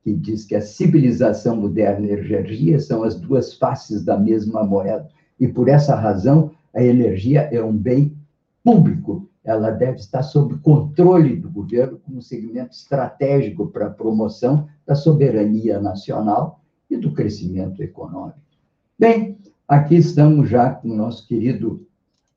que diz que a civilização moderna e a energia são as duas faces da mesma moeda. E por essa razão, a energia é um bem público, ela deve estar sob controle do governo como segmento estratégico para a promoção da soberania nacional e do crescimento econômico. Bem, aqui estamos já com o nosso querido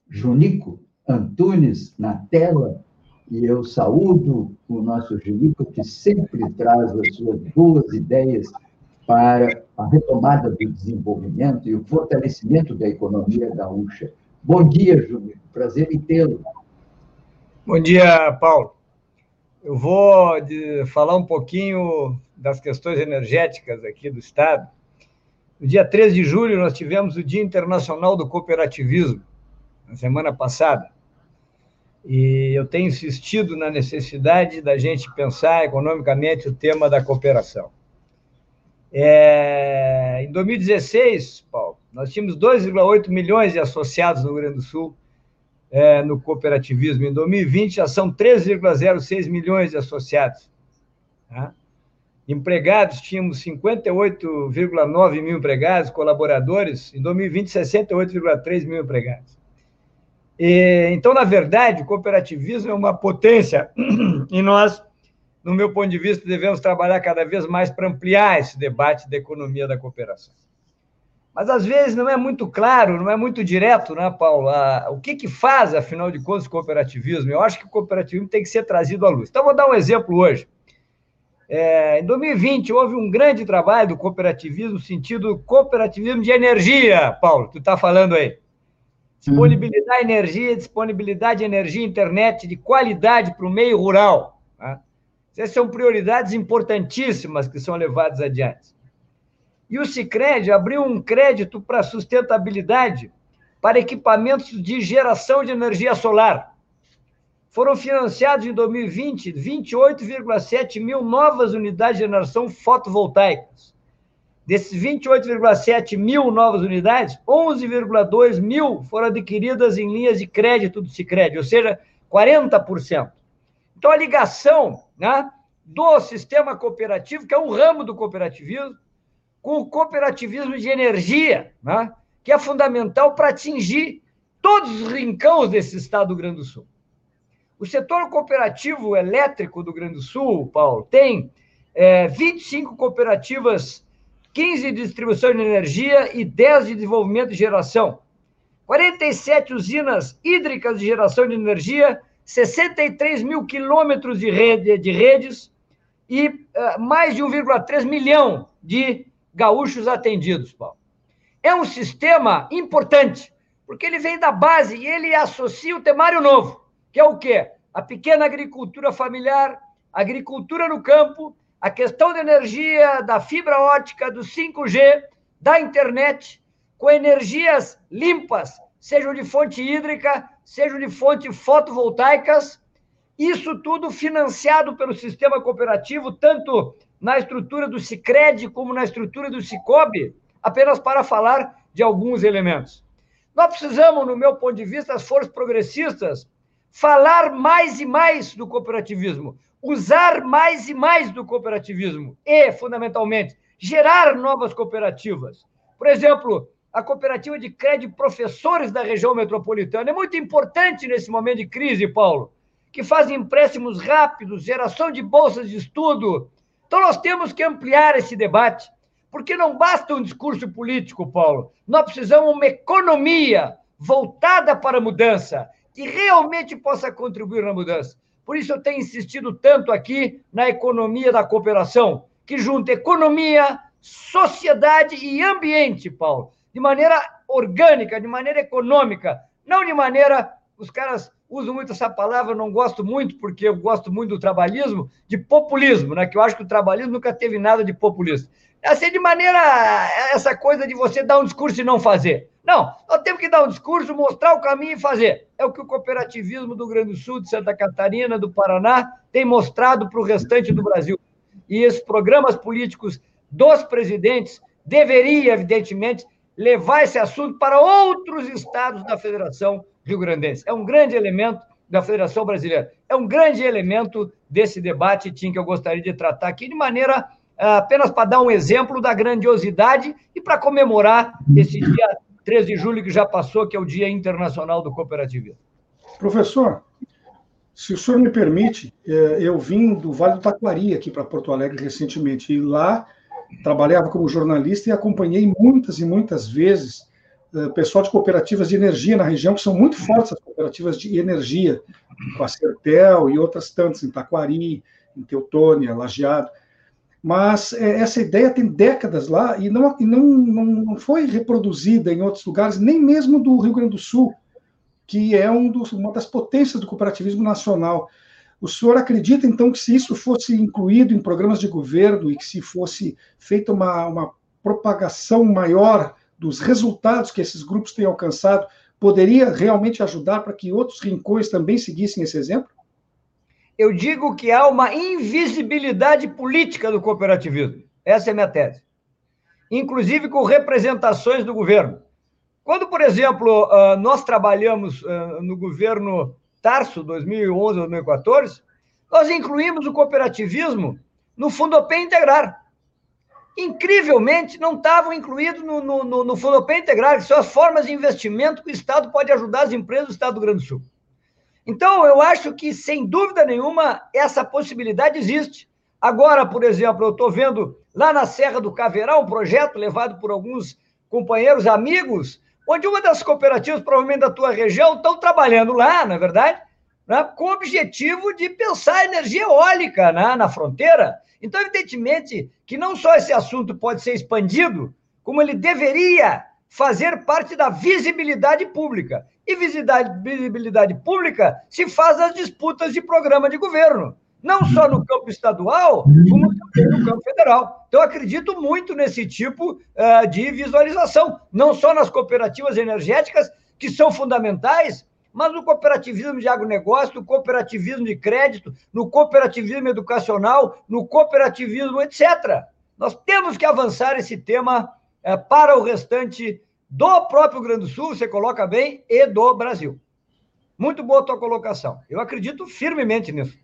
Junico Antunes na tela, e eu saúdo o nosso Junico, que sempre traz as suas boas ideias para a retomada do desenvolvimento e o fortalecimento da economia gaúcha. Bom dia, Junico, prazer em tê-lo. Bom dia, Paulo. Eu vou falar um pouquinho das questões energéticas aqui do Estado. No dia 13 de julho, nós tivemos o Dia Internacional do Cooperativismo, na semana passada. E eu tenho insistido na necessidade da gente pensar economicamente o tema da cooperação. É, em 2016, Paulo, nós tínhamos 2,8 milhões de associados no Rio Grande do Sul é, no cooperativismo. Em 2020, já são 3,06 milhões de associados. Tá? Empregados, tínhamos 58,9 mil empregados, colaboradores. Em 2020, 68,3 mil empregados. E, então, na verdade, o cooperativismo é uma potência e nós, no meu ponto de vista, devemos trabalhar cada vez mais para ampliar esse debate da economia da cooperação. Mas às vezes não é muito claro, não é muito direto, né, Paulo? o que, que faz, afinal de contas, o cooperativismo? Eu acho que o cooperativismo tem que ser trazido à luz. Então, vou dar um exemplo hoje. É, em 2020, houve um grande trabalho do cooperativismo, no sentido cooperativismo de energia, Paulo, tu está falando aí. Disponibilidade de energia, disponibilidade de energia, internet de qualidade para o meio rural. Tá? Essas são prioridades importantíssimas que são levadas adiante. E o Sicredi abriu um crédito para sustentabilidade para equipamentos de geração de energia solar. Foram financiados em 2020 28,7 mil novas unidades de geração fotovoltaicas. Desses 28,7 mil novas unidades, 11,2 mil foram adquiridas em linhas de crédito do Sicredi, ou seja, 40%. Então, a ligação né, do sistema cooperativo, que é um ramo do cooperativismo, com o cooperativismo de energia, né? que é fundamental para atingir todos os rincões desse estado do Rio Grande do Sul. O setor cooperativo elétrico do Rio Grande do Sul, Paulo, tem é, 25 cooperativas, 15 de distribuição de energia e 10 de desenvolvimento de geração. 47 usinas hídricas de geração de energia, 63 mil quilômetros de, rede, de redes e uh, mais de 1,3 milhão de gaúchos atendidos, Paulo. É um sistema importante, porque ele vem da base e ele associa o temário novo, que é o quê? A pequena agricultura familiar, agricultura no campo, a questão da energia, da fibra ótica, do 5G, da internet, com energias limpas, sejam de fonte hídrica, sejam de fonte fotovoltaicas, isso tudo financiado pelo sistema cooperativo, tanto na estrutura do Sicredi como na estrutura do Cicobi, apenas para falar de alguns elementos. Nós precisamos, no meu ponto de vista, as forças progressistas, falar mais e mais do cooperativismo, usar mais e mais do cooperativismo e, fundamentalmente, gerar novas cooperativas. Por exemplo, a cooperativa de crédito professores da região metropolitana é muito importante nesse momento de crise, Paulo, que faz empréstimos rápidos, geração de bolsas de estudo, então, nós temos que ampliar esse debate, porque não basta um discurso político, Paulo. Nós precisamos uma economia voltada para a mudança, que realmente possa contribuir na mudança. Por isso, eu tenho insistido tanto aqui na economia da cooperação, que junta economia, sociedade e ambiente, Paulo, de maneira orgânica, de maneira econômica, não de maneira os caras uso muito essa palavra, não gosto muito, porque eu gosto muito do trabalhismo, de populismo, né? que eu acho que o trabalhismo nunca teve nada de populista. É assim, de maneira, essa coisa de você dar um discurso e não fazer. Não, nós temos que dar um discurso, mostrar o caminho e fazer. É o que o cooperativismo do Rio Grande do Sul, de Santa Catarina, do Paraná, tem mostrado para o restante do Brasil. E esses programas políticos dos presidentes deveria, evidentemente, levar esse assunto para outros estados da Federação Rio-Grandense. É um grande elemento da Federação Brasileira. É um grande elemento desse debate, Tim, que eu gostaria de tratar aqui de maneira ah, apenas para dar um exemplo da grandiosidade e para comemorar esse dia 13 de julho que já passou, que é o Dia Internacional do Cooperativismo. Professor, se o senhor me permite, eh, eu vim do Vale do Taquari aqui para Porto Alegre recentemente e lá trabalhava como jornalista e acompanhei muitas e muitas vezes uh, pessoal de cooperativas de energia na região, que são muito fortes as cooperativas de energia, com a Sertel e outras tantas, em Taquari, em Teutônia, Lajeado. Mas é, essa ideia tem décadas lá e, não, e não, não foi reproduzida em outros lugares, nem mesmo do Rio Grande do Sul, que é um dos, uma das potências do cooperativismo nacional. O senhor acredita, então, que se isso fosse incluído em programas de governo e que se fosse feita uma, uma propagação maior dos resultados que esses grupos têm alcançado, poderia realmente ajudar para que outros rincões também seguissem esse exemplo? Eu digo que há uma invisibilidade política do cooperativismo. Essa é a minha tese. Inclusive com representações do governo. Quando, por exemplo, ah, nós trabalhamos ah, no governo Tarso, 2011, 2014, nós incluímos o cooperativismo no Fundopé Integrar. Incrivelmente, não estavam incluídos no, no, no Fundopé Integrar, que são as formas de investimento que o Estado pode ajudar as empresas do Estado do Rio Grande do Sul. Então, eu acho que, sem dúvida nenhuma, essa possibilidade existe. Agora, por exemplo, eu estou vendo lá na Serra do Caveirão um projeto levado por alguns companheiros amigos onde uma das cooperativas, provavelmente da tua região, estão trabalhando lá, na é verdade, né, com o objetivo de pensar energia eólica né, na fronteira. Então, evidentemente, que não só esse assunto pode ser expandido, como ele deveria fazer parte da visibilidade pública. E visibilidade, visibilidade pública se faz nas disputas de programa de governo não só no campo estadual, como no campo federal. Então, acredito muito nesse tipo uh, de visualização, não só nas cooperativas energéticas, que são fundamentais, mas no cooperativismo de agronegócio, no cooperativismo de crédito, no cooperativismo educacional, no cooperativismo, etc. Nós temos que avançar esse tema uh, para o restante do próprio Rio Grande do Sul, você coloca bem, e do Brasil. Muito boa a tua colocação. Eu acredito firmemente nisso.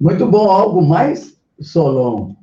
Muito bom. Algo mais, Solon?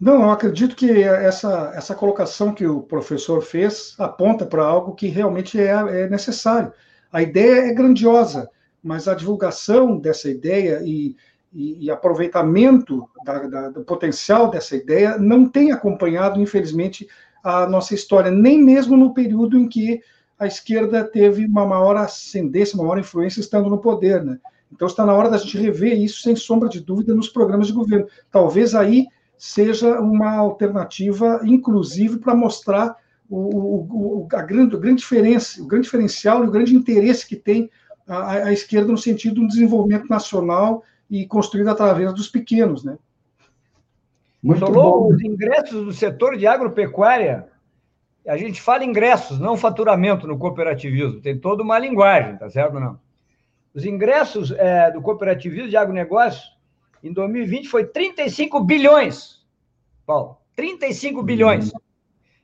Não, eu acredito que essa, essa colocação que o professor fez aponta para algo que realmente é, é necessário. A ideia é grandiosa, mas a divulgação dessa ideia e, e, e aproveitamento da, da, do potencial dessa ideia não tem acompanhado, infelizmente, a nossa história, nem mesmo no período em que a esquerda teve uma maior ascendência, uma maior influência estando no poder, né? Então está na hora da gente rever isso, sem sombra de dúvida, nos programas de governo. Talvez aí seja uma alternativa, inclusive, para mostrar o, o, a, grande, a grande diferença, o grande diferencial e o grande interesse que tem a, a esquerda no sentido do desenvolvimento nacional e construído através dos pequenos, né? Muito Solou bom. os ingressos do setor de agropecuária. A gente fala ingressos, não faturamento no cooperativismo. Tem toda uma linguagem, tá certo ou não? Os ingressos é, do cooperativismo de agronegócio em 2020 foi 35 bilhões, Paulo. 35 uhum. bilhões.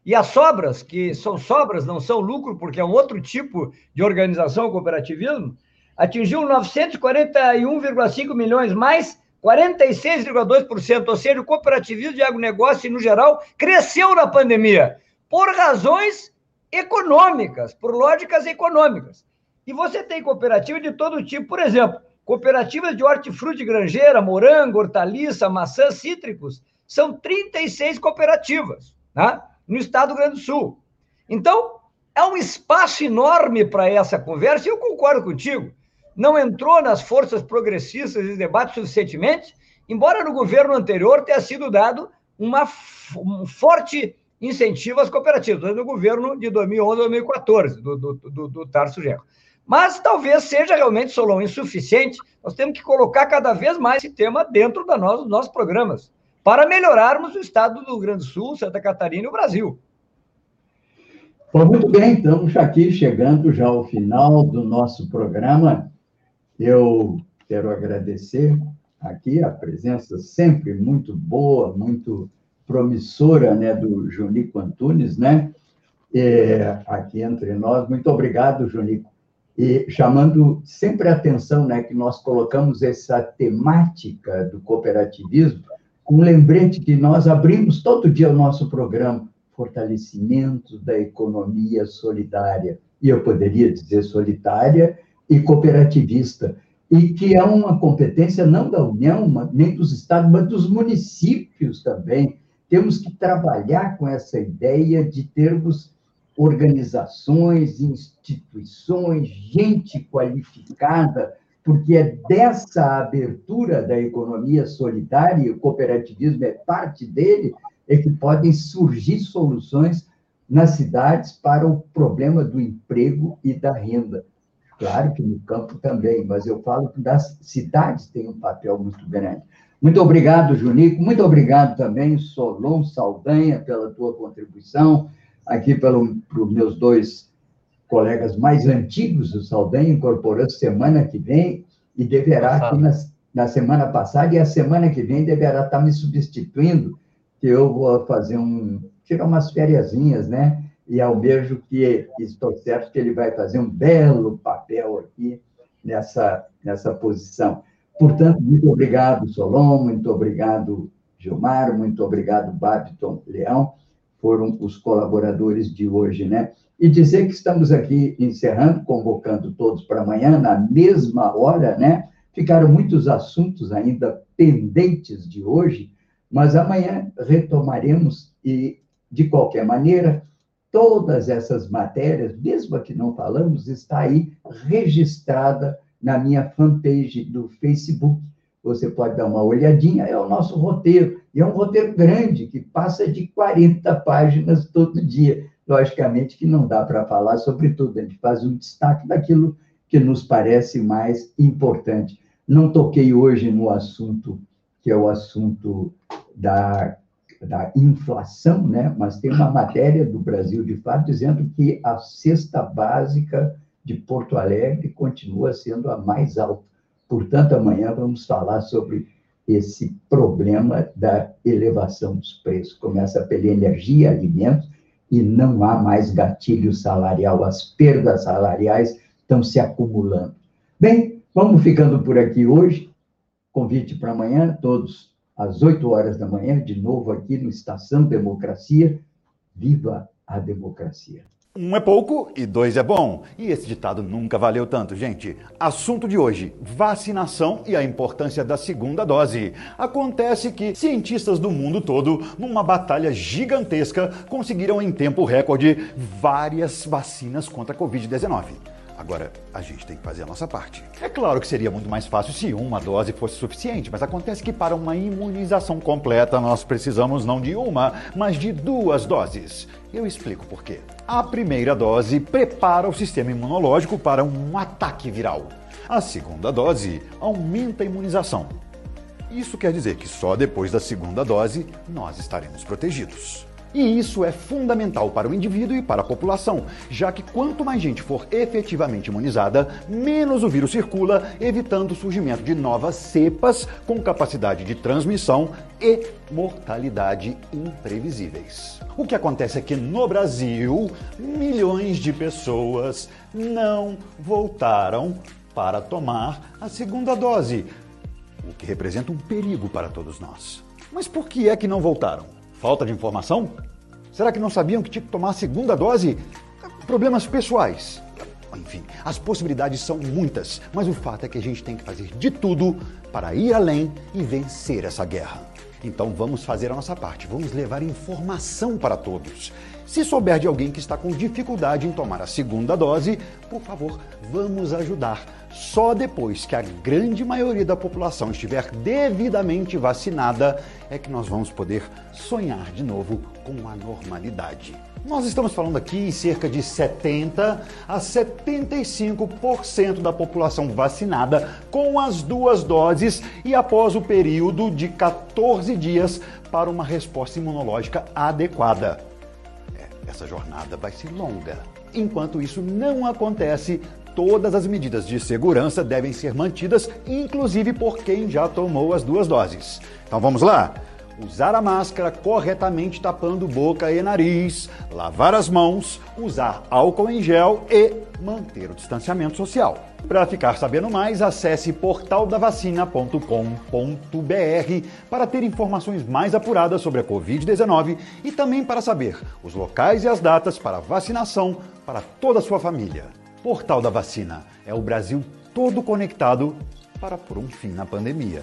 E as sobras, que são sobras, não são lucro, porque é um outro tipo de organização, o cooperativismo, atingiu 941,5 milhões, mais 46,2%. Ou seja, o cooperativismo de agronegócio, no geral, cresceu na pandemia, por razões econômicas, por lógicas econômicas. E você tem cooperativa de todo tipo, por exemplo, cooperativas de hortifruti granjeira, morango, hortaliça, maçã, cítricos, são 36 cooperativas né? no estado do Rio Grande do Sul. Então, é um espaço enorme para essa conversa, e eu concordo contigo. Não entrou nas forças progressistas e debates suficientemente, embora no governo anterior tenha sido dado uma, um forte incentivo às cooperativas, no governo de 2011 2014, do, do, do, do Tarso Genro. Mas talvez seja realmente, Solon, insuficiente. Nós temos que colocar cada vez mais esse tema dentro da nós, dos nossos programas, para melhorarmos o estado do Rio Grande do Sul, Santa Catarina e o Brasil. Bom, muito bem, estamos aqui chegando já ao final do nosso programa. Eu quero agradecer aqui a presença sempre muito boa, muito promissora, né, do Junico Antunes, né, é, aqui entre nós. Muito obrigado, Junico. E chamando sempre a atenção, né, que nós colocamos essa temática do cooperativismo com um lembrete que nós abrimos todo dia o nosso programa, fortalecimento da economia solidária. E eu poderia dizer solitária e cooperativista e que é uma competência não da União, nem dos estados, mas dos municípios também. Temos que trabalhar com essa ideia de termos organizações, instituições, gente qualificada, porque é dessa abertura da economia solidária, e o cooperativismo é parte dele, é que podem surgir soluções nas cidades para o problema do emprego e da renda. Claro que no campo também, mas eu falo que das cidades tem um papel muito grande. Muito obrigado, Junico. Muito obrigado também, Solon Saldanha, pela tua contribuição. Aqui pelos meus dois colegas mais antigos, o Saldanha incorporou semana que vem e deverá aqui na, na semana passada e a semana que vem deverá estar me substituindo, que eu vou fazer um tirar umas fériasinhas, né? e almejo que estou certo que ele vai fazer um belo papel aqui nessa, nessa posição. Portanto, muito obrigado, Solon, muito obrigado, Gilmar, muito obrigado, Babiton Leão, foram os colaboradores de hoje, né? E dizer que estamos aqui encerrando, convocando todos para amanhã, na mesma hora, né? Ficaram muitos assuntos ainda pendentes de hoje, mas amanhã retomaremos e, de qualquer maneira, todas essas matérias, mesmo a que não falamos, está aí registrada na minha fanpage do Facebook. Você pode dar uma olhadinha, é o nosso roteiro. E é um roteiro grande, que passa de 40 páginas todo dia. Logicamente que não dá para falar sobre tudo, a gente faz um destaque daquilo que nos parece mais importante. Não toquei hoje no assunto, que é o assunto da da inflação, né? mas tem uma matéria do Brasil de fato dizendo que a cesta básica de Porto Alegre continua sendo a mais alta. Portanto, amanhã vamos falar sobre esse problema da elevação dos preços. Começa pela energia, alimentos, e não há mais gatilho salarial. As perdas salariais estão se acumulando. Bem, vamos ficando por aqui hoje. Convite para amanhã, todos às 8 horas da manhã, de novo aqui no Estação Democracia. Viva a democracia! Um é pouco e dois é bom. E esse ditado nunca valeu tanto, gente. Assunto de hoje: vacinação e a importância da segunda dose. Acontece que cientistas do mundo todo, numa batalha gigantesca, conseguiram em tempo recorde várias vacinas contra a Covid-19. Agora, a gente tem que fazer a nossa parte. É claro que seria muito mais fácil se uma dose fosse suficiente, mas acontece que para uma imunização completa nós precisamos não de uma, mas de duas doses. Eu explico por quê. A primeira dose prepara o sistema imunológico para um ataque viral. A segunda dose aumenta a imunização. Isso quer dizer que só depois da segunda dose nós estaremos protegidos. E isso é fundamental para o indivíduo e para a população, já que quanto mais gente for efetivamente imunizada, menos o vírus circula, evitando o surgimento de novas cepas com capacidade de transmissão e mortalidade imprevisíveis. O que acontece é que no Brasil, milhões de pessoas não voltaram para tomar a segunda dose, o que representa um perigo para todos nós. Mas por que é que não voltaram? Falta de informação? Será que não sabiam que tinha que tomar a segunda dose? Problemas pessoais. Enfim, as possibilidades são muitas, mas o fato é que a gente tem que fazer de tudo para ir além e vencer essa guerra. Então vamos fazer a nossa parte, vamos levar informação para todos. Se souber de alguém que está com dificuldade em tomar a segunda dose, por favor, vamos ajudar só depois que a grande maioria da população estiver devidamente vacinada é que nós vamos poder sonhar de novo com a normalidade. Nós estamos falando aqui em cerca de 70 a 75% da população vacinada com as duas doses e após o período de 14 dias para uma resposta imunológica adequada. Essa jornada vai ser longa. Enquanto isso não acontece, todas as medidas de segurança devem ser mantidas, inclusive por quem já tomou as duas doses. Então vamos lá? Usar a máscara corretamente tapando boca e nariz, lavar as mãos, usar álcool em gel e manter o distanciamento social. Para ficar sabendo mais, acesse portaldavacina.com.br para ter informações mais apuradas sobre a Covid-19 e também para saber os locais e as datas para vacinação para toda a sua família. Portal da Vacina é o Brasil todo conectado para pôr um fim na pandemia.